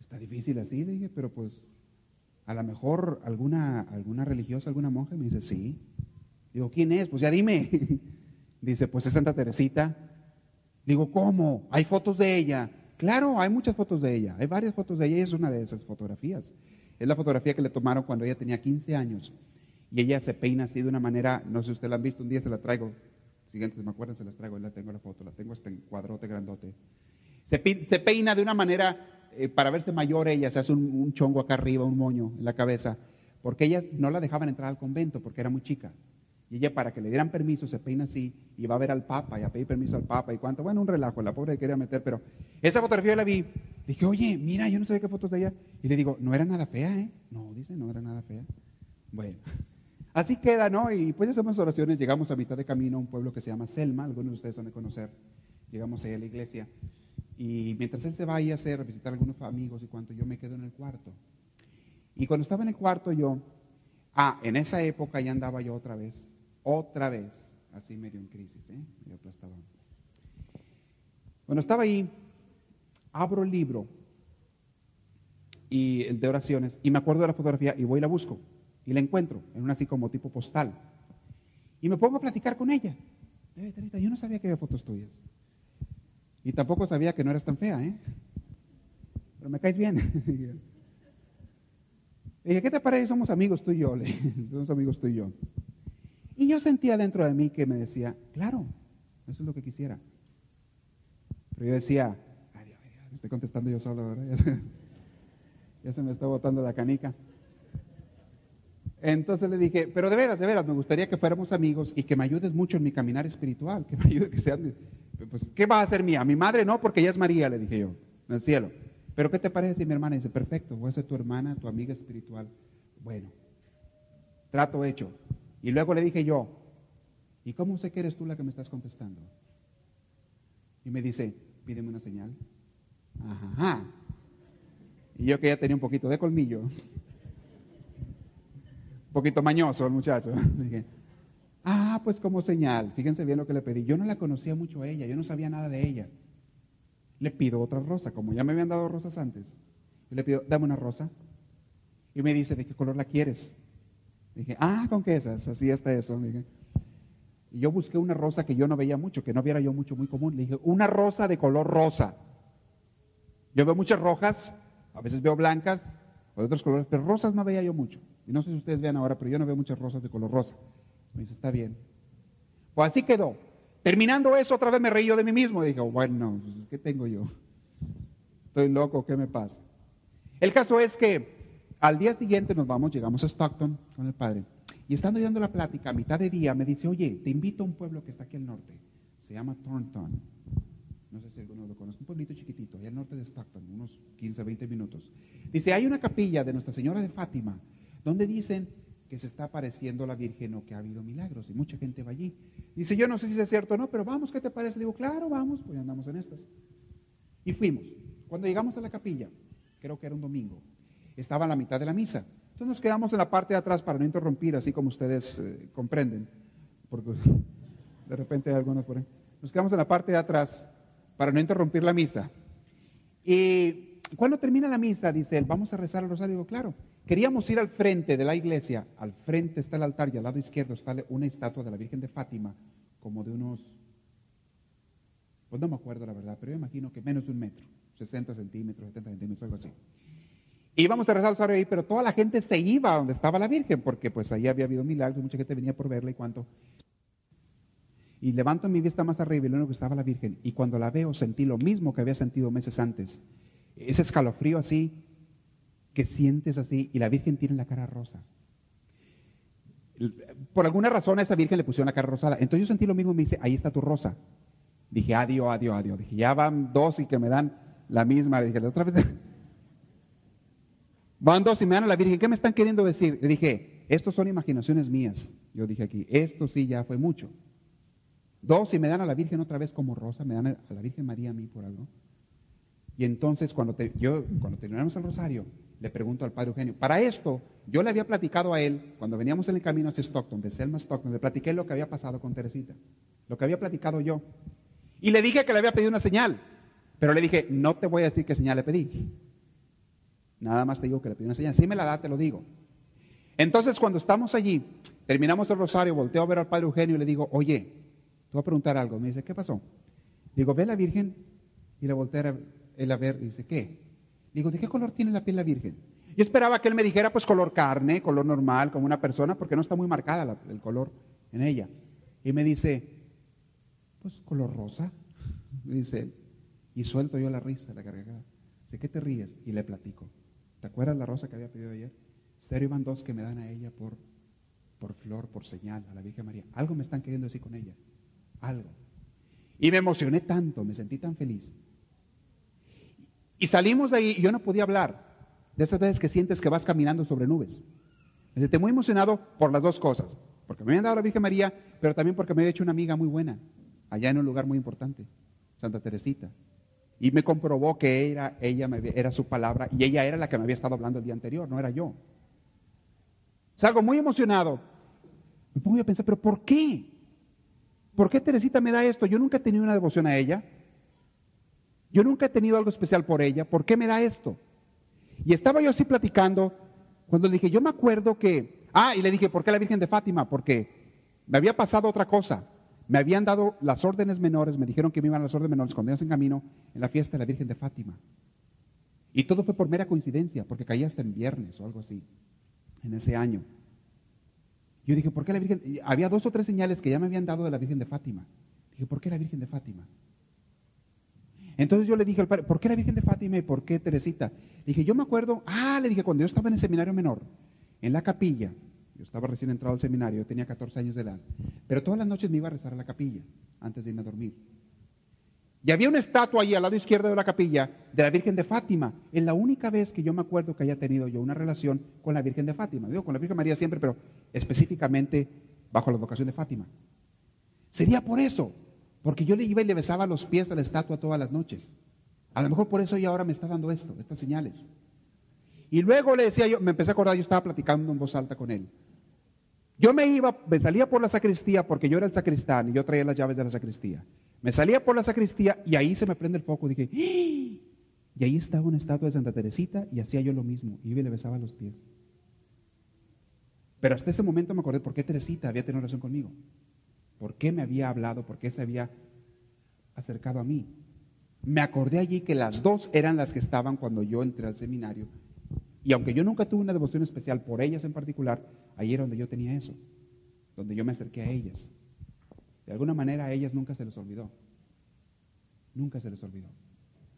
está difícil así, dije, pero pues, a lo mejor alguna, alguna religiosa, alguna monja. Me dice, sí. Digo, ¿quién es? Pues ya dime. [laughs] dice, pues es Santa Teresita. Digo, ¿cómo? ¿Hay fotos de ella? Claro, hay muchas fotos de ella, hay varias fotos de ella es una de esas fotografías. Es la fotografía que le tomaron cuando ella tenía 15 años y ella se peina así de una manera, no sé si usted la han visto, un día se la traigo, siguientes me acuerdan, se las traigo, la tengo la foto, la tengo en cuadrote grandote. Se, peina de una manera eh, para verse mayor ella, se hace un, un chongo acá arriba, un moño en la cabeza, porque ella no la dejaban entrar al convento porque era muy chica. Y ella para que le dieran permiso se peina así y va a ver al Papa y a pedir permiso al Papa y cuánto. Bueno, un relajo, la pobre quería meter, pero esa fotografía la vi. Dije, oye, mira, yo no sabía qué fotos de ella. Y le digo, no era nada fea, ¿eh? No, dice, no era nada fea. Bueno, [laughs] así queda, ¿no? Y pues hacemos oraciones, llegamos a mitad de camino a un pueblo que se llama Selma, algunos de ustedes han de conocer. Llegamos ahí a la iglesia. Y mientras él se va a hacer, a visitar a algunos amigos y cuánto, yo me quedo en el cuarto. Y cuando estaba en el cuarto yo, ah, en esa época ya andaba yo otra vez otra vez, así medio en crisis, ¿eh? medio aplastado. Cuando estaba ahí, abro el libro y el de oraciones y me acuerdo de la fotografía y voy y la busco y la encuentro en una así como tipo postal. Y me pongo a platicar con ella. yo no sabía que había fotos tuyas. Y tampoco sabía que no eras tan fea, ¿eh? Pero me caes bien. [laughs] dije, ¿qué te parece? Somos amigos tú y yo. [laughs] Somos amigos tú y yo. Y yo sentía dentro de mí que me decía, claro, eso es lo que quisiera. Pero yo decía, ay, Dios, me estoy contestando yo solo, ¿verdad? Ya se, me está botando la canica. Entonces le dije, pero de veras, de veras, me gustaría que fuéramos amigos y que me ayudes mucho en mi caminar espiritual, que me [laughs] ayude, que sean, pues, ¿qué va a hacer mía? Mi madre no, porque ella es María, le dije yo, en el cielo. Pero ¿qué te parece mi hermana dice, perfecto, voy a ser tu hermana, tu amiga espiritual? Bueno, trato hecho. Y luego le dije yo, ¿y cómo sé que eres tú la que me estás contestando? Y me dice, pídeme una señal. Ajá. Y yo que ya tenía un poquito de colmillo, un poquito mañoso el muchacho, [laughs] dije, ah, pues como señal, fíjense bien lo que le pedí. Yo no la conocía mucho a ella, yo no sabía nada de ella. Le pido otra rosa, como ya me habían dado rosas antes. Y le pido, dame una rosa. Y me dice, ¿de qué color la quieres? Dije, ah, ¿con qué esas? Así está eso. Y yo busqué una rosa que yo no veía mucho, que no viera yo mucho, muy común. Le dije, una rosa de color rosa. Yo veo muchas rojas, a veces veo blancas, o de otros colores, pero rosas no veía yo mucho. Y no sé si ustedes vean ahora, pero yo no veo muchas rosas de color rosa. Me dice, está bien. Pues así quedó. Terminando eso, otra vez me reí yo de mí mismo. Dije, bueno, ¿qué tengo yo? Estoy loco, ¿qué me pasa? El caso es que al día siguiente nos vamos, llegamos a Stockton con el padre. Y estando dando la plática, a mitad de día, me dice, oye, te invito a un pueblo que está aquí al norte. Se llama Thornton. No sé si alguno lo conoce. Un pueblito chiquitito, allá al norte de Stockton, unos 15, 20 minutos. Dice, hay una capilla de Nuestra Señora de Fátima, donde dicen que se está apareciendo la Virgen o que ha habido milagros. Y mucha gente va allí. Dice, yo no sé si es cierto o no, pero vamos, ¿qué te parece? Digo, claro, vamos, pues andamos en estas. Y fuimos. Cuando llegamos a la capilla, creo que era un domingo, estaba a la mitad de la misa. Entonces nos quedamos en la parte de atrás para no interrumpir, así como ustedes eh, comprenden, porque [laughs] de repente hay algunos por ahí. Nos quedamos en la parte de atrás para no interrumpir la misa. Y cuando termina la misa, dice él, vamos a rezar el rosario. Digo, claro. Queríamos ir al frente de la iglesia. Al frente está el altar y al lado izquierdo está una estatua de la Virgen de Fátima, como de unos, pues no me acuerdo la verdad, pero yo imagino que menos de un metro, 60 centímetros, 70 centímetros, algo así. Íbamos a rezar el rosario ahí, pero toda la gente se iba a donde estaba la Virgen, porque pues ahí había habido milagros, mucha gente venía por verla y cuánto. Y levanto mi vista más arriba y lo único que estaba la Virgen. Y cuando la veo sentí lo mismo que había sentido meses antes. Ese escalofrío así, que sientes así, y la Virgen tiene la cara rosa. Por alguna razón a esa Virgen le pusieron la cara rosada. Entonces yo sentí lo mismo y me dice, ahí está tu rosa. Dije, adiós, adiós, adiós. Dije, ya van dos y que me dan la misma. Dije, la otra vez. Van dos y me dan a la Virgen. ¿Qué me están queriendo decir? Le dije, estos son imaginaciones mías. Yo dije aquí, esto sí ya fue mucho. Dos y me dan a la Virgen otra vez como rosa, me dan a la Virgen María a mí por algo. Y entonces cuando yo, cuando terminamos el rosario, le pregunto al padre Eugenio, para esto, yo le había platicado a él, cuando veníamos en el camino hacia Stockton, de Selma Stockton, le platiqué lo que había pasado con Teresita, lo que había platicado yo. Y le dije que le había pedido una señal, pero le dije, no te voy a decir qué señal le pedí. Nada más te digo que le pedí una señal. Si me la da, te lo digo. Entonces, cuando estamos allí, terminamos el rosario, volteo a ver al padre Eugenio y le digo, oye, te voy a preguntar algo. Me dice, ¿qué pasó? Digo, ve la Virgen y le voltea a él a ver, dice, ¿qué? Digo, ¿de qué color tiene la piel la Virgen? Yo esperaba que él me dijera, pues color carne, color normal, como una persona, porque no está muy marcada el color en ella. Y me dice, pues color rosa, dice él. Y suelto yo la risa, la cargada. Dice, ¿qué te ríes? Y le platico. ¿Te acuerdas la rosa que había pedido ayer? Serio van dos que me dan a ella por, por flor, por señal, a la Virgen María. Algo me están queriendo decir con ella. Algo. Y me emocioné tanto, me sentí tan feliz, y salimos de ahí y yo no podía hablar. De esas veces que sientes que vas caminando sobre nubes. Me sentí muy emocionado por las dos cosas. Porque me habían dado la Virgen María, pero también porque me había hecho una amiga muy buena, allá en un lugar muy importante, Santa Teresita. Y me comprobó que era, ella era su palabra y ella era la que me había estado hablando el día anterior, no era yo. Salgo muy emocionado. Me pongo a pensar, pero ¿por qué? ¿Por qué Teresita me da esto? Yo nunca he tenido una devoción a ella. Yo nunca he tenido algo especial por ella. ¿Por qué me da esto? Y estaba yo así platicando cuando le dije, yo me acuerdo que, ah, y le dije, ¿por qué la Virgen de Fátima? Porque me había pasado otra cosa. Me habían dado las órdenes menores, me dijeron que me iban a las órdenes menores cuando íbamos en camino en la fiesta de la Virgen de Fátima. Y todo fue por mera coincidencia, porque caía hasta en viernes o algo así, en ese año. Yo dije, ¿por qué la Virgen? Había dos o tres señales que ya me habían dado de la Virgen de Fátima. Dije, ¿por qué la Virgen de Fátima? Entonces yo le dije al padre, ¿por qué la Virgen de Fátima y por qué Teresita? dije, yo me acuerdo, ah, le dije, cuando yo estaba en el seminario menor, en la capilla, yo estaba recién entrado al seminario, tenía 14 años de edad, pero todas las noches me iba a rezar a la capilla antes de irme a dormir. Y había una estatua ahí al lado izquierdo de la capilla de la Virgen de Fátima. Es la única vez que yo me acuerdo que haya tenido yo una relación con la Virgen de Fátima. Digo, con la Virgen María siempre, pero específicamente bajo la vocación de Fátima. Sería por eso, porque yo le iba y le besaba los pies a la estatua todas las noches. A lo mejor por eso ella ahora me está dando esto, estas señales. Y luego le decía yo, me empecé a acordar, yo estaba platicando en voz alta con él. Yo me iba, me salía por la sacristía porque yo era el sacristán y yo traía las llaves de la sacristía. Me salía por la sacristía y ahí se me prende el foco. Dije, ¡Ah!". y ahí estaba una estatua de Santa Teresita y hacía yo lo mismo. Y le besaba los pies. Pero hasta ese momento me acordé por qué Teresita había tenido relación conmigo por qué me había hablado, por qué se había acercado a mí. Me acordé allí que las dos eran las que estaban cuando yo entré al seminario. Y aunque yo nunca tuve una devoción especial por ellas en particular, ahí era donde yo tenía eso, donde yo me acerqué a ellas. De alguna manera a ellas nunca se les olvidó. Nunca se les olvidó.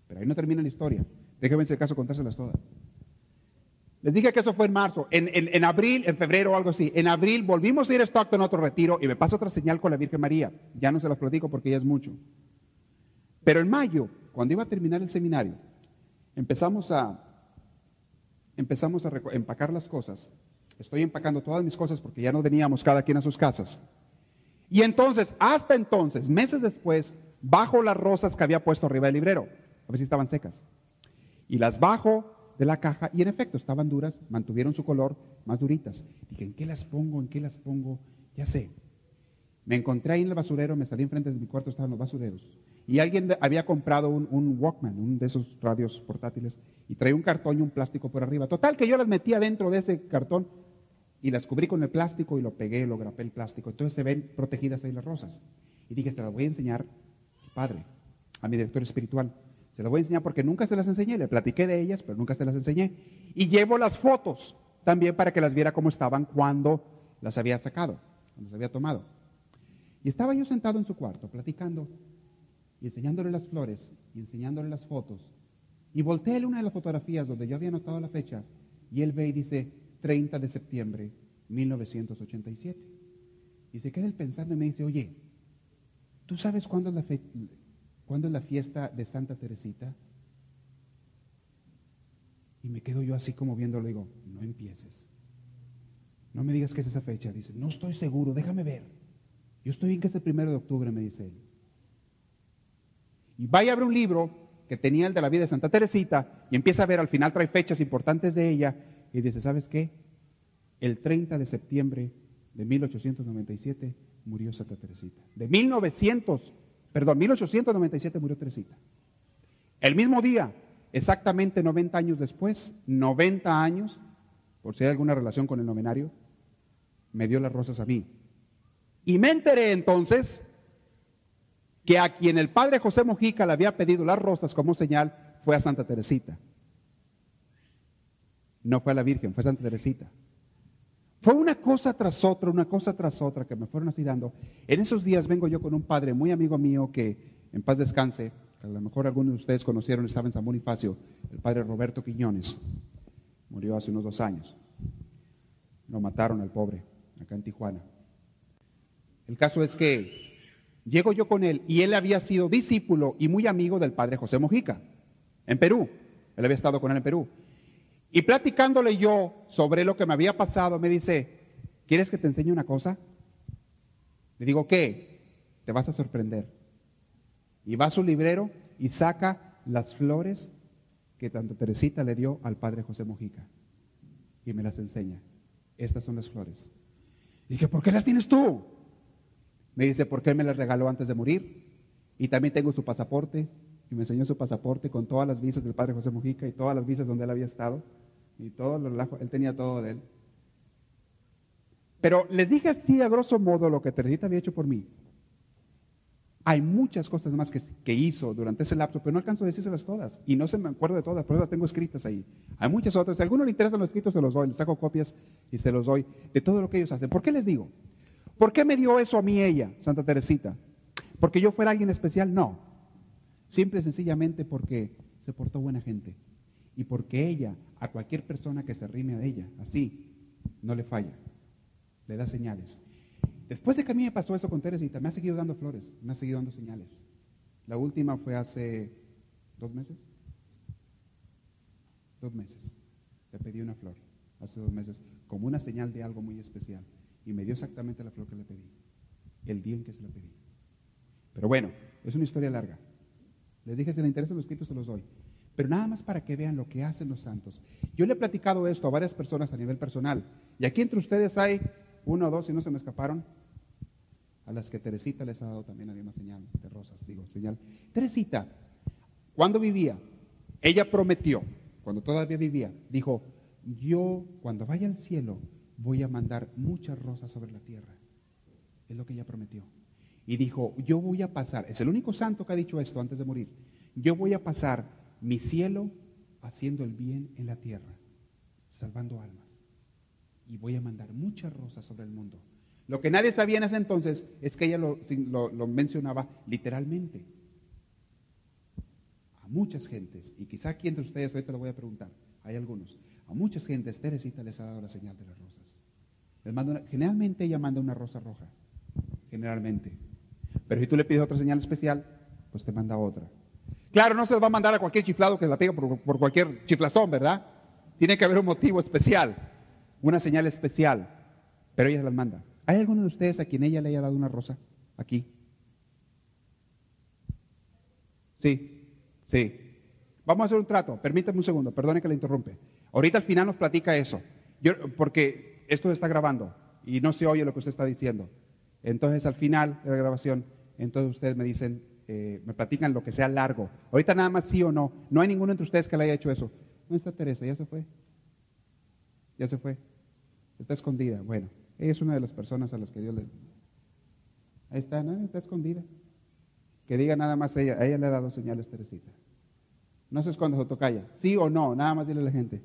Pero ahí no termina la historia. Déjenme en caso contárselas todas. Les dije que eso fue en marzo. En, abril, en febrero o algo así. En abril volvimos a ir a Stockton a otro retiro y me pasa otra señal con la Virgen María. Ya no se las platico porque ya es mucho. Pero en mayo, cuando iba a terminar el seminario, empezamos a, empezamos a empacar las cosas. Estoy empacando todas mis cosas porque ya no veníamos cada quien a sus casas. Y entonces, hasta entonces, meses después, bajo las rosas que había puesto arriba del librero, a ver si estaban secas. Y las bajo de la caja y en efecto estaban duras, mantuvieron su color más duritas. Dije, ¿en qué las pongo? ¿En qué las pongo? Ya sé. Me encontré ahí en el basurero, me salí enfrente de mi cuarto, estaban los basureros. Y alguien había comprado un, Walkman, un de esos radios portátiles, y traía un cartón y un plástico por arriba. Total, que yo las metía dentro de ese cartón y las cubrí con el plástico y lo pegué, lo grapé el plástico. Entonces se ven protegidas ahí las rosas. Y dije, se las voy a enseñar, padre, a mi director espiritual. Se las voy a enseñar porque nunca se las enseñé, le platiqué de ellas, pero nunca se las enseñé. Y llevo las fotos también para que las viera cómo estaban cuando las había sacado, cuando las había tomado. Y estaba yo sentado en su cuarto, platicando y enseñándole las flores y enseñándole las fotos. Y volteé una de las fotografías donde yo había anotado la fecha y él ve y dice 30 de septiembre 1987. Y se queda él pensando y me dice, oye, ¿tú sabes cuándo es la, fiesta de Santa Teresita? Y me quedo yo así como viéndolo digo, no empieces. No me digas que es esa fecha. Dice, no estoy seguro, déjame ver. Yo estoy bien que es el primero de octubre, me dice él. Y vaya a ver un libro que tenía el de la vida de Santa Teresita y empieza a ver, al final trae fechas importantes de ella y dice, ¿sabes qué? El 30 de septiembre de 1897 murió Santa Teresita. De 1900, perdón, 1897 murió Teresita. El mismo día, exactamente 90 años después, 90 años, por si hay alguna relación con el novenario, me dio las rosas a mí. Y me enteré entonces que a quien el padre José Mojica le había pedido las rosas como señal fue a Santa Teresita. No fue a la Virgen, fue a Santa Teresita. Fue una cosa tras otra, una cosa tras otra que me fueron así dando. En esos días vengo yo con un padre muy amigo mío que en paz descanse, a lo mejor algunos de ustedes conocieron, estaba en San Bonifacio, el padre Roberto Quiñones. Murió hace unos dos años. Lo mataron al pobre, acá en Tijuana. El caso es que llego yo con él y él había sido discípulo y muy amigo del padre José Mojica, en Perú. Él había estado con él en Perú. Y platicándole yo sobre lo que me había pasado, me dice, ¿quieres que te enseñe una cosa? Le digo, ¿qué? Te vas a sorprender. Y va a su librero y saca las flores que tanto Teresita le dio al padre José Mojica. Y me las enseña. Estas son las flores. dije, ¿por qué las tienes tú? Me dice, ¿por qué me las regaló antes de morir? Y también tengo su pasaporte. Y me enseñó su pasaporte con todas las visas del padre José Mojica y todas las visas donde él había estado. Y todo lo él tenía todo de él. Pero les dije así a grosso modo lo que Teresita había hecho por mí. Hay muchas cosas más que, que, hizo durante ese lapso, pero no alcanzo a decírselas todas. Y no se me acuerdo de todas, pero las tengo escritas ahí. Hay muchas otras. Si a alguno le interesan los escritos, se los doy. Les saco copias y se los doy de todo lo que ellos hacen. ¿Por qué les digo? ¿Por qué me dio eso a mí ella, Santa Teresita? ¿Porque yo fuera alguien especial? No. Simple y sencillamente porque se portó buena gente. Y porque ella, a cualquier persona que se rime a ella, así, no le falla. Le da señales. Después de que a mí me pasó eso con Teresita, me ha seguido dando flores, me ha seguido dando señales. La última fue hace dos meses. Dos meses. Le pedí una flor, hace dos meses, como una señal de algo muy especial y me dio exactamente la flor que le pedí, el día en que se la pedí. Pero bueno, es una historia larga. Les dije, si les interesan los escritos, se los doy. Pero nada más para que vean lo que hacen los santos. Yo le he platicado esto a varias personas a nivel personal. Y aquí entre ustedes hay uno o dos, si no se me escaparon, a las que Teresita les ha dado también a una señal de rosas, digo, señal. Teresita, cuando vivía, ella prometió, cuando todavía vivía, dijo, yo cuando vaya al cielo voy a mandar muchas rosas sobre la tierra. Es lo que ella prometió. Y dijo, yo voy a pasar, es el único santo que ha dicho esto antes de morir, yo voy a pasar mi cielo haciendo el bien en la tierra, salvando almas. Y voy a mandar muchas rosas sobre el mundo. Lo que nadie sabía en ese entonces es que ella lo, lo mencionaba literalmente. A muchas gentes, y quizá aquí entre ustedes, ahorita lo voy a preguntar, hay algunos, a muchas gentes Teresita les ha dado la señal de las rosas. Generalmente ella manda una rosa roja, generalmente. Pero si tú le pides otra señal especial, pues te manda otra. Claro, no se va a mandar a cualquier chiflado que la pega por, por cualquier chiflazón, ¿verdad? Tiene que haber un motivo especial, una señal especial, pero ella las manda. ¿Hay alguno de ustedes a quien ella le haya dado una rosa? Aquí. Sí, sí. Vamos a hacer un trato. Permítame un segundo, perdone que le interrumpe. Ahorita al final nos platica eso, Yo, porque esto está grabando y no se oye lo que usted está diciendo. Entonces al final de la grabación, entonces ustedes me dicen, eh, me platican lo que sea largo. Ahorita nada más sí o no. No hay ninguno entre ustedes que le haya hecho eso. ¿Dónde está Teresa? Ya se fue. Ya se fue. Está escondida. Bueno, ella es una de las personas a las que Dios le... Ahí está. Está escondida. Que diga nada más ella. A ella le ha dado señales, Teresita. No se esconde su tocaya. ¿Sí o no? Nada más dile a la gente.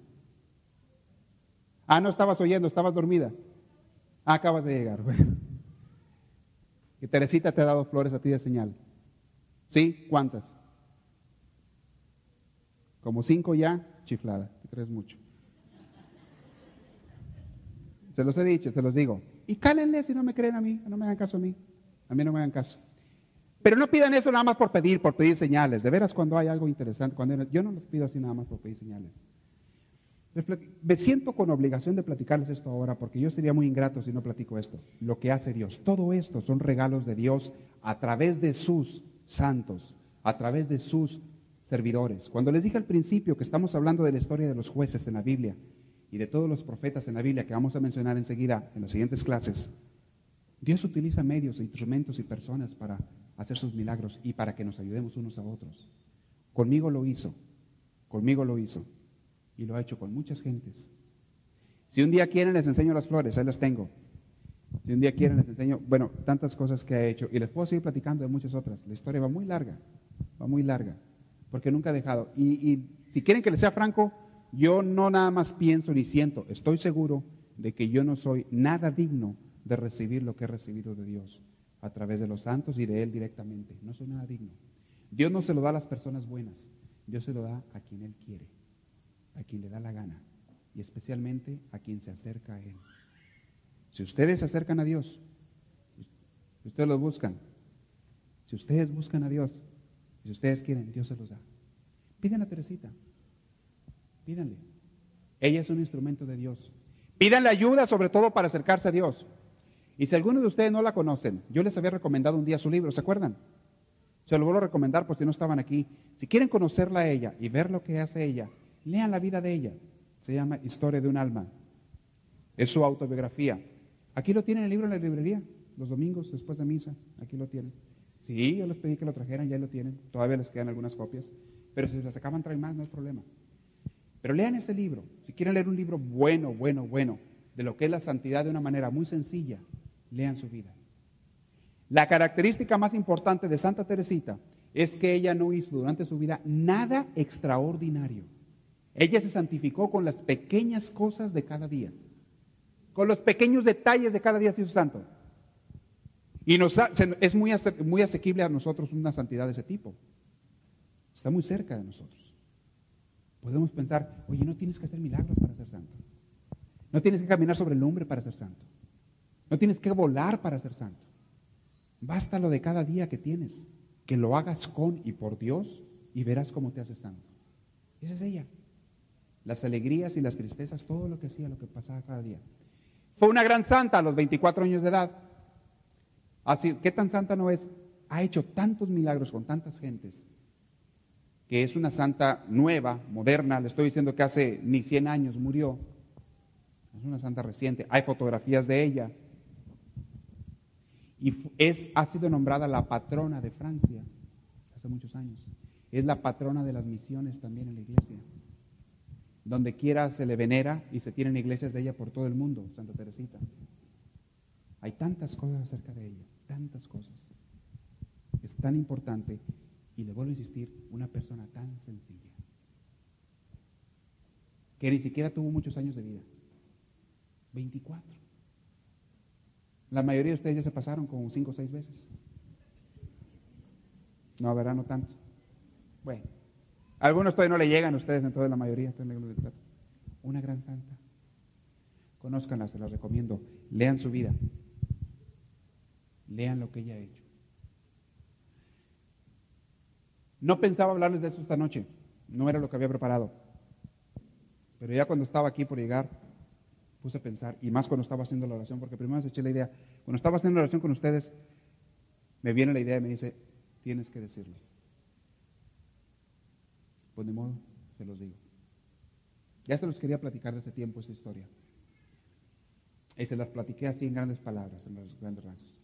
Ah, no estabas oyendo, estabas dormida. Ah, acabas de llegar. Bueno. Y Teresita te ha dado flores a ti de señal. ¿Sí? ¿Cuántas? Como cinco ya, chiflada. Te crees mucho. Se los he dicho, se los digo. Y cálenle si no me creen a mí, no me hagan caso a mí. A mí no me hagan caso. Pero no pidan eso nada más por pedir, por pedir señales. De veras, cuando hay algo interesante, cuando yo no los pido así nada más por pedir señales. Me siento con obligación de platicarles esto ahora porque yo sería muy ingrato si no platico esto. Lo que hace Dios. Todo esto son regalos de Dios a través de sus santos, a través de sus servidores. Cuando les dije al principio que estamos hablando de la historia de los jueces en la Biblia y de todos los profetas en la Biblia que vamos a mencionar enseguida en las siguientes clases, Dios utiliza medios, instrumentos y personas para hacer sus milagros y para que nos ayudemos unos a otros. Conmigo lo hizo, conmigo lo hizo y lo ha hecho con muchas gentes. Si un día quieren les enseño las flores, ahí las tengo. Si un día quieren les enseño, bueno, tantas cosas que ha hecho y les puedo seguir platicando de muchas otras. La historia va muy larga, va muy larga, porque nunca ha dejado. Y, y si quieren que les sea franco, yo no nada más pienso ni siento, estoy seguro de que yo no soy nada digno de recibir lo que he recibido de Dios a través de los santos y de Él directamente. No soy nada digno. Dios no se lo da a las personas buenas, Dios se lo da a quien Él quiere a quien le da la gana y especialmente a quien se acerca a Él. Si ustedes se acercan a Dios, si ustedes lo buscan, si ustedes buscan a Dios, si ustedes quieren, Dios se los da. Piden a Teresita, pídanle. Ella es un instrumento de Dios. Pídanle ayuda sobre todo para acercarse a Dios. Y si algunos de ustedes no la conocen, yo les había recomendado un día su libro, ¿se acuerdan? Se lo vuelvo a recomendar por si no estaban aquí. Si quieren conocerla a ella y ver lo que hace ella, Lean la vida de ella. Se llama Historia de un alma. Es su autobiografía. Aquí lo tienen el libro en la librería, los domingos después de misa. Aquí lo tienen. Sí, yo les pedí que lo trajeran, ya lo tienen. Todavía les quedan algunas copias. Pero si se las acaban, traen más, no hay problema. Pero lean ese libro. Si quieren leer un libro bueno, bueno, bueno, de lo que es la santidad de una manera muy sencilla, lean su vida. La característica más importante de Santa Teresita es que ella no hizo durante su vida nada extraordinario. Ella se santificó con las pequeñas cosas de cada día, con los pequeños detalles de cada día se hizo santo. Y nos es muy, muy asequible a nosotros una santidad de ese tipo. Está muy cerca de nosotros. Podemos pensar, oye, no tienes que hacer milagros para ser santo. No tienes que caminar sobre el hombre para ser santo. No tienes que volar para ser santo. Basta lo de cada día que tienes, que lo hagas con y por Dios y verás cómo te haces santo. Esa es ella las alegrías y las tristezas, todo lo que hacía, lo que pasaba cada día. Fue una gran santa a los 24 años de edad. Así, ¿qué tan santa no es? Ha hecho tantos milagros con tantas gentes, que es una santa nueva, moderna, le estoy diciendo que hace ni 100 años murió. Es una santa reciente, hay fotografías de ella. Y es, ha sido nombrada la patrona de Francia hace muchos años. Es la patrona de las misiones también en la iglesia. Donde quiera se le venera y se tienen iglesias de ella por todo el mundo, Santa Teresita. Hay tantas cosas acerca de ella, tantas cosas. Es tan importante y le vuelvo a insistir, una persona tan sencilla, que ni siquiera tuvo muchos años de vida. 24. La mayoría de ustedes ya se pasaron como 5 o 6 veces. No, verá, no tanto. Bueno. Algunos todavía no le llegan a ustedes, entonces la mayoría en el Una gran santa. Conózcanla, se las recomiendo. Lean su vida. Lean lo que ella ha hecho. No pensaba hablarles de eso esta noche. No era lo que había preparado. Pero ya cuando estaba aquí por llegar, puse a pensar, y más cuando estaba haciendo la oración, porque primero se eché la idea. Cuando estaba haciendo la oración con ustedes, me viene la idea y me dice, tienes que decirlo. Pues de modo, se los digo. Ya se los quería platicar de ese tiempo, esa historia. Y se las platiqué así en grandes palabras, en los grandes rasgos.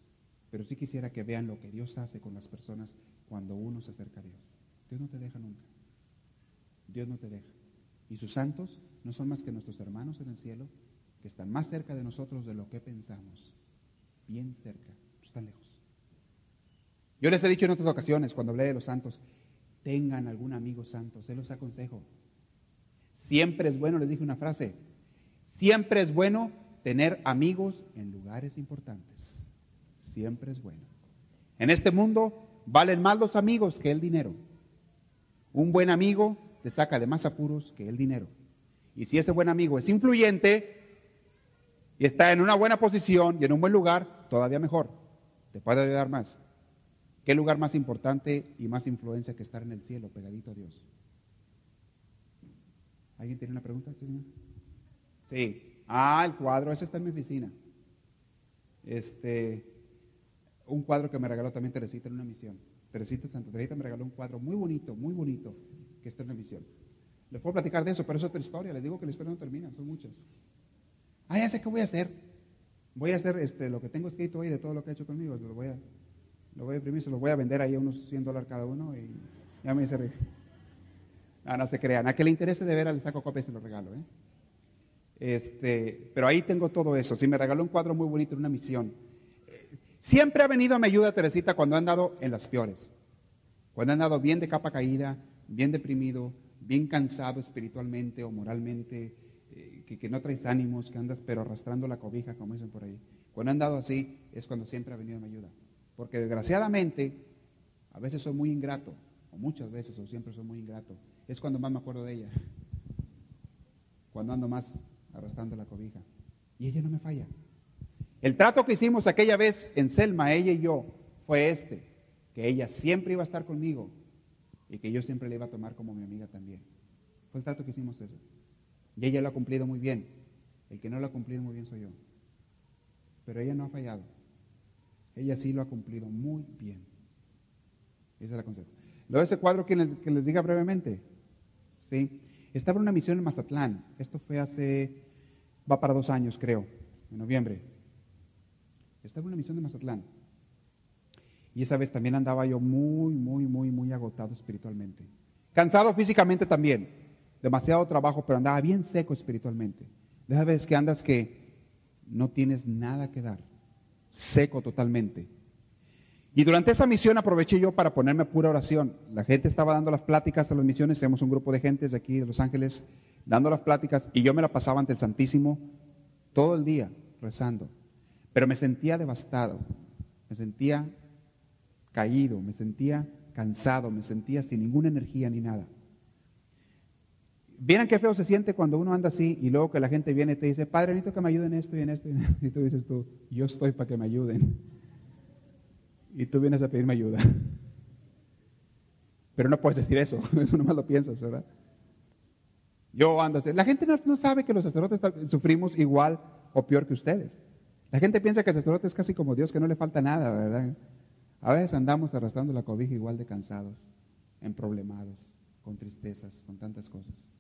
Pero sí quisiera que vean lo que Dios hace con las personas cuando uno se acerca a Dios. Dios no te deja nunca. Dios no te deja. Y sus santos no son más que nuestros hermanos en el cielo, que están más cerca de nosotros de lo que pensamos. Bien cerca, están lejos. Yo les he dicho en otras ocasiones, cuando hablé de los santos, tengan algún amigo santo, se los aconsejo. Siempre es bueno, les dije una frase, siempre es bueno tener amigos en lugares importantes. Siempre es bueno. En este mundo valen más los amigos que el dinero. Un buen amigo te saca de más apuros que el dinero. Y si ese buen amigo es influyente y está en una buena posición y en un buen lugar, todavía mejor. Te puede ayudar más. ¿Qué lugar más importante y más influencia que estar en el cielo, pegadito a Dios? ¿Alguien tiene una pregunta, señor? Sí. Ah, el cuadro, ese está en mi oficina. Este, un cuadro que me regaló también Teresita en una misión. Teresita Santa Teresita me regaló un cuadro muy bonito, muy bonito, que está en una misión. Les puedo platicar de eso, pero es otra historia. Les digo que la historia no termina, son muchas. Ah, ya sé qué voy a hacer. Voy a hacer este, lo que tengo escrito hoy de todo lo que ha hecho conmigo. Lo voy a, lo voy a imprimir, se los voy a vender ahí a unos 100 dólares cada uno y ya me dice. No, no se crean. A que le interese de veras le saco copias y se lo regalo. ¿eh? Este, pero ahí tengo todo eso. Si me regaló un cuadro muy bonito una misión. Siempre ha venido a mi ayuda Teresita cuando ha andado en las peores. Cuando ha andado bien de capa caída, bien deprimido, bien cansado espiritualmente o moralmente, eh, que, que, no traes ánimos, que andas pero arrastrando la cobija, como dicen por ahí. Cuando ha andado así es cuando siempre ha venido a mi ayuda. Porque desgraciadamente, a veces soy muy ingrato, o muchas veces, o siempre soy muy ingrato. Es cuando más me acuerdo de ella. Cuando ando más arrastrando la cobija. Y ella no me falla. El trato que hicimos aquella vez en Selma, ella y yo, fue este, que ella siempre iba a estar conmigo y que yo siempre le iba a tomar como mi amiga también. Fue el trato que hicimos eso. Y ella lo ha cumplido muy bien. El que no lo ha cumplido muy bien soy yo. Pero ella no ha fallado. Ella sí lo ha cumplido muy bien. Esa es la consejo. Luego ese cuadro que les, que les diga brevemente. ¿sí? Estaba en una misión en Mazatlán. Esto fue hace, va para dos años creo, en noviembre. Estaba en una misión de Mazatlán. Y esa vez también andaba yo muy, muy, muy, muy agotado espiritualmente. Cansado físicamente también. Demasiado trabajo, pero andaba bien seco espiritualmente. De esas veces que andas que no tienes nada que dar. Seco totalmente. Y durante esa misión aproveché yo para ponerme a pura oración. La gente estaba dando las pláticas a las misiones, tenemos un grupo de gente de aquí de Los Ángeles dando las pláticas y yo me la pasaba ante el Santísimo todo el día rezando. Pero me sentía devastado, me sentía caído, me sentía cansado, me sentía sin ninguna energía ni nada. Vieran qué feo se siente cuando uno anda así y luego que la gente viene y te dice, Padre, necesito que me ayuden en esto y en esto. [laughs] Y tú dices tú, yo estoy para que me ayuden. [laughs] Y tú vienes a pedirme ayuda. [laughs] Pero no puedes decir eso, eso nomás lo piensas, ¿verdad? Yo ando así. La gente no, no sabe que los sacerdotes sufrimos igual o peor que ustedes. La gente piensa que el sacerdote es casi como Dios, que no le falta nada, ¿verdad? A veces andamos arrastrando la cobija igual de cansados, emproblemados, con tristezas, con tantas cosas.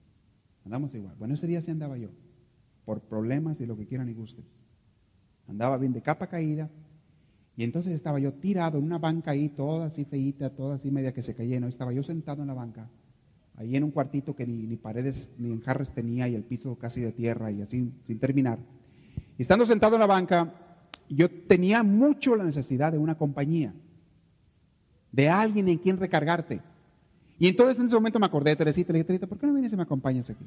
Andamos igual. Bueno, ese día sí andaba yo, por problemas y lo que quieran y gusten. Andaba bien de capa caída, y entonces estaba yo tirado en una banca ahí, toda así feíta, toda así media que se caía, ¿no? Estaba yo sentado en la banca, ahí en un cuartito que ni, paredes ni enjarres tenía y el piso casi de tierra y así sin terminar. Estando sentado en la banca, yo tenía mucho la necesidad de una compañía de alguien en quien recargarte. Y entonces en ese momento me acordé de Teresita, le dije, Teresita, ¿por qué no vienes y me acompañas aquí?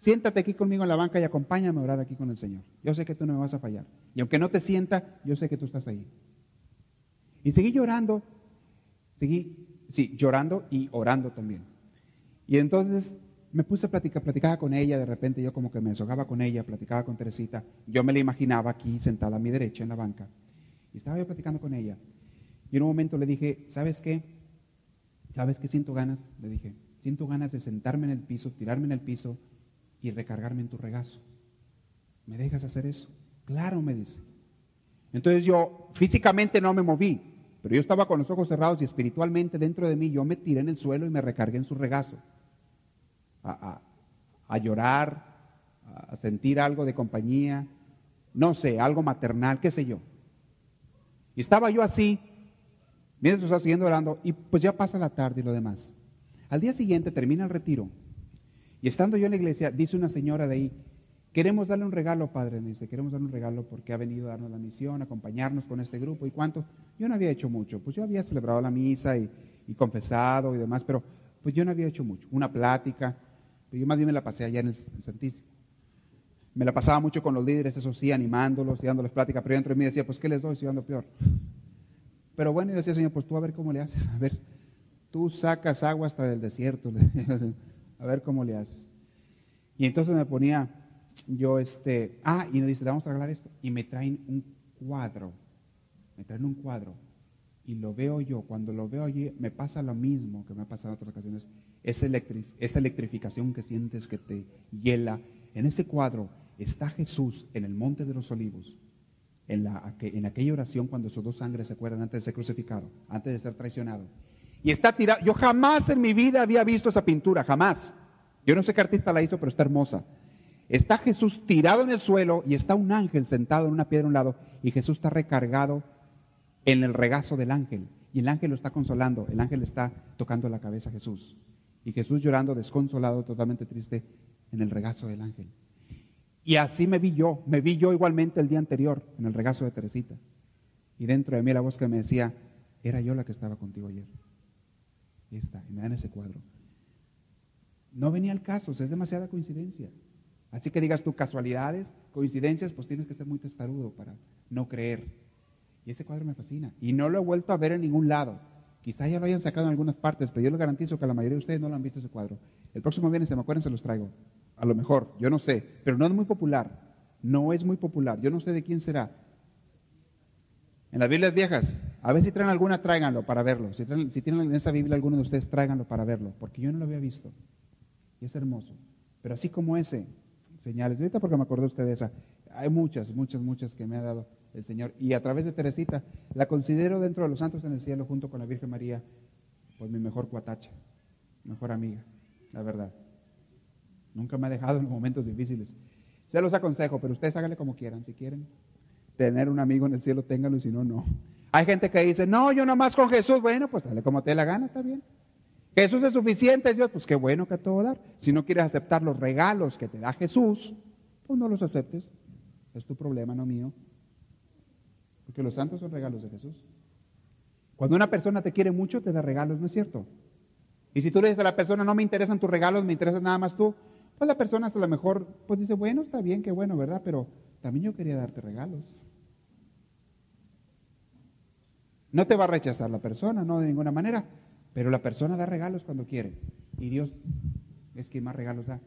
Siéntate aquí conmigo en la banca y acompáñame a orar aquí con el Señor. Yo sé que tú no me vas a fallar. Y aunque no te sienta, yo sé que tú estás ahí. Y seguí llorando, seguí, sí, llorando y orando también. Y entonces me puse a platicar, platicaba con ella, de repente yo como que me deshogaba con ella, platicaba con Teresita. Yo me la imaginaba aquí sentada a mi derecha en la banca. Y estaba yo platicando con ella. Y en un momento le dije, ¿sabes qué? ¿Sabes qué siento ganas? Le dije, siento ganas de sentarme en el piso, tirarme en el piso y recargarme en tu regazo. ¿Me dejas hacer eso? Claro, me dice. Entonces yo físicamente no me moví, pero yo estaba con los ojos cerrados y espiritualmente dentro de mí yo me tiré en el suelo y me recargué en su regazo. A, a llorar, a sentir algo de compañía, no sé, algo maternal, qué sé yo. Y estaba yo así, Mientras estaba siguiendo orando y pues ya pasa la tarde y lo demás. Al día siguiente termina el retiro Y estando yo en la iglesia, dice una señora de ahí, queremos darle un regalo, padre, me dice, queremos darle un regalo porque ha venido a darnos la misión, acompañarnos con este grupo. ¿Y cuánto? Yo no había hecho mucho, pues yo había celebrado la misa y, y confesado y demás, pero pues yo no había hecho mucho. Una plática, yo más bien me la pasé allá en el Santísimo. Me la pasaba mucho con los líderes, eso sí, animándolos y dándoles plática, pero yo dentro de mí decía, pues ¿qué les doy? Estoy dando peor. Pero bueno, yo decía, Señor, pues tú a ver cómo le haces, a ver, tú sacas agua hasta del desierto, [laughs] a ver cómo le haces. Y entonces me ponía yo este, ah, y me dice, vamos a regalar esto. Y me traen un cuadro, me traen un cuadro. Y lo veo yo, cuando lo veo allí, me pasa lo mismo que me ha pasado en otras ocasiones. Esa, esa electrificación que sientes que te hiela. En ese cuadro está Jesús en el Monte de los Olivos, en, la, en aquella oración cuando sus dos sangres se acuerdan antes de ser crucificado, antes de ser traicionado. Y está tirado. Yo jamás en mi vida había visto esa pintura, jamás. Yo no sé qué artista la hizo, pero está hermosa. Está Jesús tirado en el suelo y está un ángel sentado en una piedra a un lado y Jesús está recargado en el regazo del ángel y el ángel lo está consolando, el ángel está tocando la cabeza a Jesús y Jesús llorando desconsolado, totalmente triste en el regazo del ángel. Y así me vi yo, me vi yo igualmente el día anterior en el regazo de Teresita. Y dentro de mí la voz que me decía, era yo la que estaba contigo ayer. Y está, y me dan ese cuadro. No venía al caso, es demasiada coincidencia. Así que digas tú casualidades, coincidencias, pues tienes que ser muy testarudo para no creer. Y ese cuadro me fascina. Y no lo he vuelto a ver en ningún lado. Quizá ya lo hayan sacado en algunas partes, pero yo les garantizo que la mayoría de ustedes no lo han visto ese cuadro. El próximo viernes, se me acuerdan, se los traigo. A lo mejor, yo no sé, pero no es muy popular. No es muy popular. Yo no sé de quién será. En las Biblias viejas, a ver si traen alguna, tráiganlo para verlo. Si, si tienen en esa Biblia alguno de ustedes, tráiganlo para verlo, porque yo no lo había visto. Y es hermoso. Pero así como ese, señales. Ahorita porque me acordé usted de esa. Hay muchas, muchas, muchas que me ha dado el Señor. Y a través de Teresita, la considero dentro de los santos en el cielo, junto con la Virgen María, pues mi mejor cuatacha, mejor amiga, la verdad. Nunca me ha dejado en momentos difíciles. Se los aconsejo, pero ustedes háganle como quieran. Si quieren tener un amigo en el cielo, ténganlo, y si no, no. Hay gente que dice, no, yo nomás con Jesús. Bueno, pues dale como te dé la gana, está bien. Jesús es suficiente, Dios, pues qué bueno que te va a dar. Si no quieres aceptar los regalos que te da Jesús, pues no los aceptes. Es tu problema, no mío. Porque los santos son regalos de Jesús. Cuando una persona te quiere mucho, te da regalos, ¿no es cierto? Y si tú le dices a la persona, no me interesan tus regalos, me interesas nada más tú, pues la persona a lo mejor pues dice, bueno, está bien, qué bueno, ¿verdad? Pero también yo quería darte regalos. No te va a rechazar la persona, no de ninguna manera, pero la persona da regalos cuando quiere. Y Dios es quien más regalos da.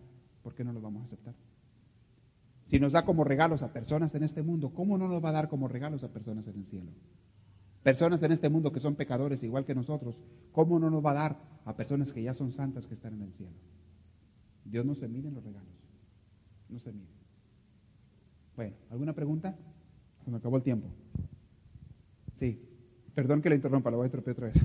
¿Por qué no los vamos a aceptar? Si nos da como regalos a personas en este mundo, ¿cómo no nos va a dar como regalos a personas en el cielo? Personas en este mundo que son pecadores igual que nosotros, ¿cómo no nos va a dar a personas que ya son santas que están en el cielo? Dios no se mide en los regalos. No se mide. Bueno, ¿alguna pregunta? Se me acabó el tiempo. Sí. Perdón que le interrumpa, lo voy a interrumpir otra vez.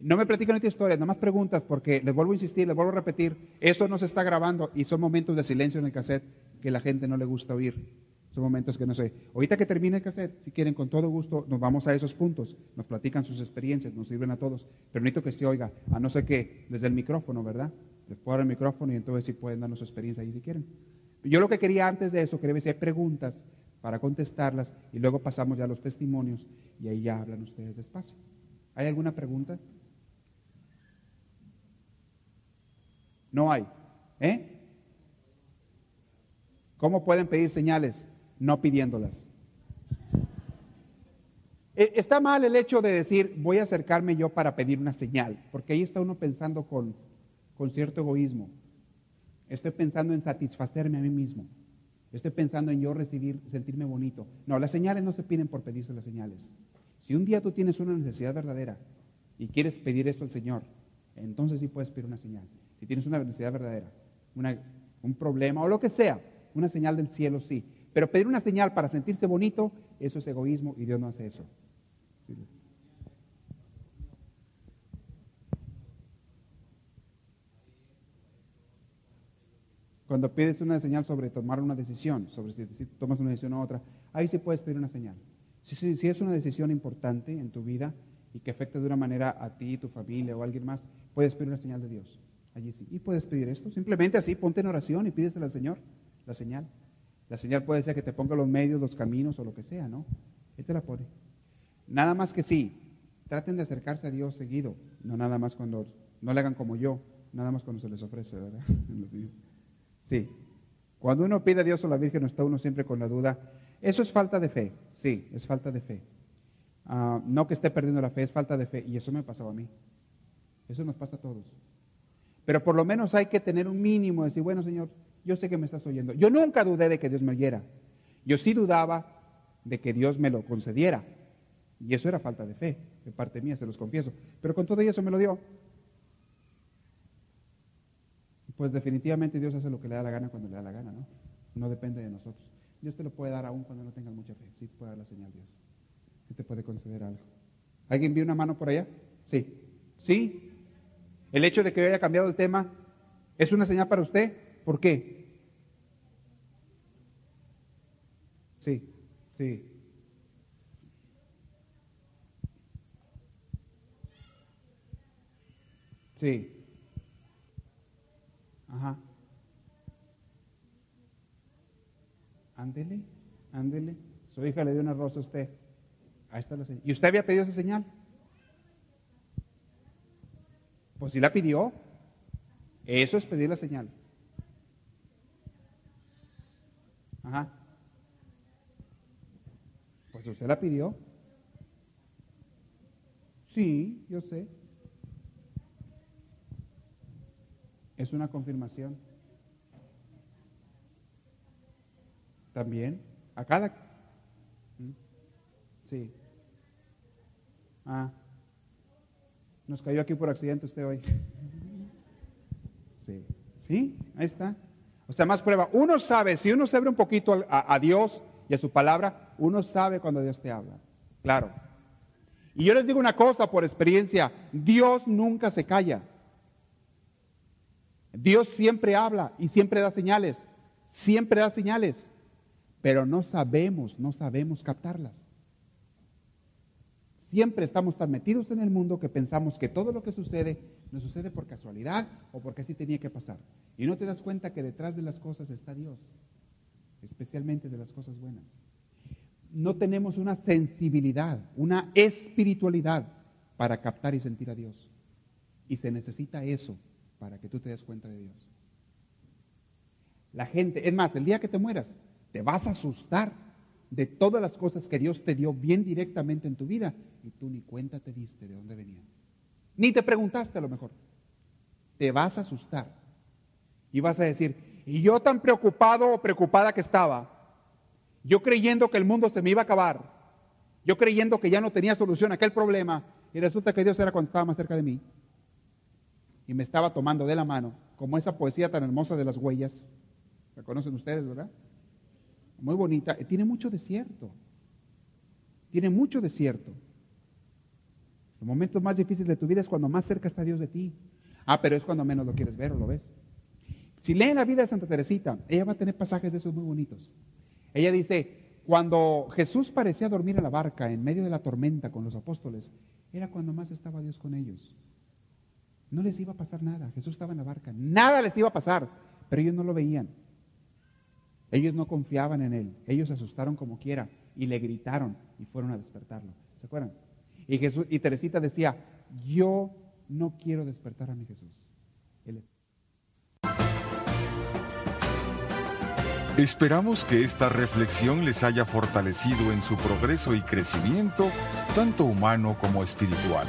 No me platican esta historia, nada más preguntas, porque les vuelvo a insistir, les vuelvo a repetir, esto no se está grabando y son momentos de silencio en el cassette que la gente no le gusta oír. Son momentos que no sé. Ahorita que termine el cassette, si quieren, con todo gusto, nos vamos a esos puntos, nos platican sus experiencias, nos sirven a todos. Pero necesito que se oiga, a no ser que desde el micrófono, ¿verdad? Después el micrófono y entonces si pueden darnos su experiencia ahí si quieren. Yo lo que quería antes de eso, quería ver si hay preguntas para contestarlas y luego pasamos ya a los testimonios y ahí ya hablan ustedes despacio. ¿Hay alguna pregunta? No hay. ¿Eh? ¿Cómo pueden pedir señales? No pidiéndolas. E, está mal el hecho de decir, voy a acercarme yo para pedir una señal, porque ahí está uno pensando con, con cierto egoísmo. Estoy pensando en satisfacerme a mí mismo. Estoy pensando en yo recibir, sentirme bonito. No, las señales no se piden por pedirse las señales. Si un día tú tienes una necesidad verdadera y quieres pedir esto al Señor, entonces sí puedes pedir una señal si tienes una necesidad verdadera, un problema o lo que sea, una señal del cielo sí. Pero pedir una señal para sentirse bonito, eso es egoísmo y Dios no hace eso. Cuando pides una señal sobre tomar una decisión, sobre si, tomas una decisión u otra, ahí sí puedes pedir una señal. Si, es una decisión importante en tu vida y que afecta de una manera a ti, tu familia o a alguien más, puedes pedir una señal de Dios. Allí sí. Y puedes pedir esto. Simplemente así, ponte en oración y pídesela al Señor, la señal. La señal puede ser que te ponga los medios, los caminos o lo que sea, ¿no? Él te la pone. Nada más que sí, traten de acercarse a Dios seguido, no nada más cuando, no le hagan como yo, nada más cuando se les ofrece, ¿verdad? [laughs] Sí. Cuando uno pide a Dios o a la Virgen, está uno siempre con la duda. Eso es falta de fe, sí, es falta de fe. Ah, no que esté perdiendo la fe, es falta de fe. Y eso me pasaba a mí. Eso nos pasa a todos. Pero por lo menos hay que tener un mínimo, decir, bueno, Señor, yo sé que me estás oyendo. Yo nunca dudé de que Dios me oyera. Yo sí dudaba de que Dios me lo concediera. Y eso era falta de fe, de parte mía, se los confieso. Pero con todo eso me lo dio. Pues definitivamente Dios hace lo que le da la gana cuando le da la gana, ¿no? No depende de nosotros. Dios te lo puede dar aún cuando no tengas mucha fe. Sí puede dar la señal Dios. Sí te puede conceder algo. ¿Alguien vio una mano por allá? Sí. ¿Sí? El hecho de que yo haya cambiado el tema es una señal para usted. ¿Por qué? Sí, sí. Sí. Ajá. Ándele, ándele. Su hija le dio una rosa a usted. Ahí está la señal. ¿Y usted había pedido esa señal? Pues si la pidió. Eso es pedir la señal. Ajá. Pues usted la pidió. Sí, yo sé. Es una confirmación. También. A cada. ¿Mm? Sí. Ah. Nos cayó aquí por accidente usted hoy. Sí. Sí, ahí está. O sea, más prueba. Uno sabe, si uno se abre un poquito a, a, Dios y a su palabra, uno sabe cuando Dios te habla. Claro. Y yo les digo una cosa por experiencia, Dios nunca se calla. Dios siempre habla y siempre da señales, siempre da señales, pero no sabemos, no sabemos captarlas. Siempre estamos tan metidos en el mundo que pensamos que todo lo que sucede nos sucede por casualidad o porque así tenía que pasar. Y no te das cuenta que detrás de las cosas está Dios, especialmente de las cosas buenas. No tenemos una sensibilidad, una espiritualidad para captar y sentir a Dios. Y se necesita eso para que tú te des cuenta de Dios. La gente, es más, el día que te mueras, te vas a asustar de todas las cosas que Dios te dio bien directamente en tu vida y tú ni cuenta te diste de dónde venían. Ni te preguntaste a lo mejor. Te vas a asustar y vas a decir, y yo tan preocupado o preocupada que estaba, yo creyendo que el mundo se me iba a acabar, yo creyendo que ya no tenía solución a aquel problema, y resulta que Dios era cuando estaba más cerca de mí y me estaba tomando de la mano, como esa poesía tan hermosa de las huellas. La conocen ustedes, ¿verdad? Muy bonita. Tiene mucho desierto. Tiene mucho desierto. Los momentos más difíciles de tu vida es cuando más cerca está Dios de ti. Ah, pero es cuando menos lo quieres ver o lo ves. Si leen la vida de Santa Teresita, ella va a tener pasajes de esos muy bonitos. Ella dice, cuando Jesús parecía dormir en la barca en medio de la tormenta con los apóstoles, era cuando más estaba Dios con ellos. No les iba a pasar nada. Jesús estaba en la barca. Nada les iba a pasar. Pero ellos no lo veían. Ellos no confiaban en él. Ellos se asustaron como quiera y le gritaron y fueron a despertarlo. ¿Se acuerdan? Y, Jesús, y Teresita decía, yo no quiero despertar a mi Jesús. Esperamos que esta reflexión les haya fortalecido en su progreso y crecimiento, tanto humano como espiritual.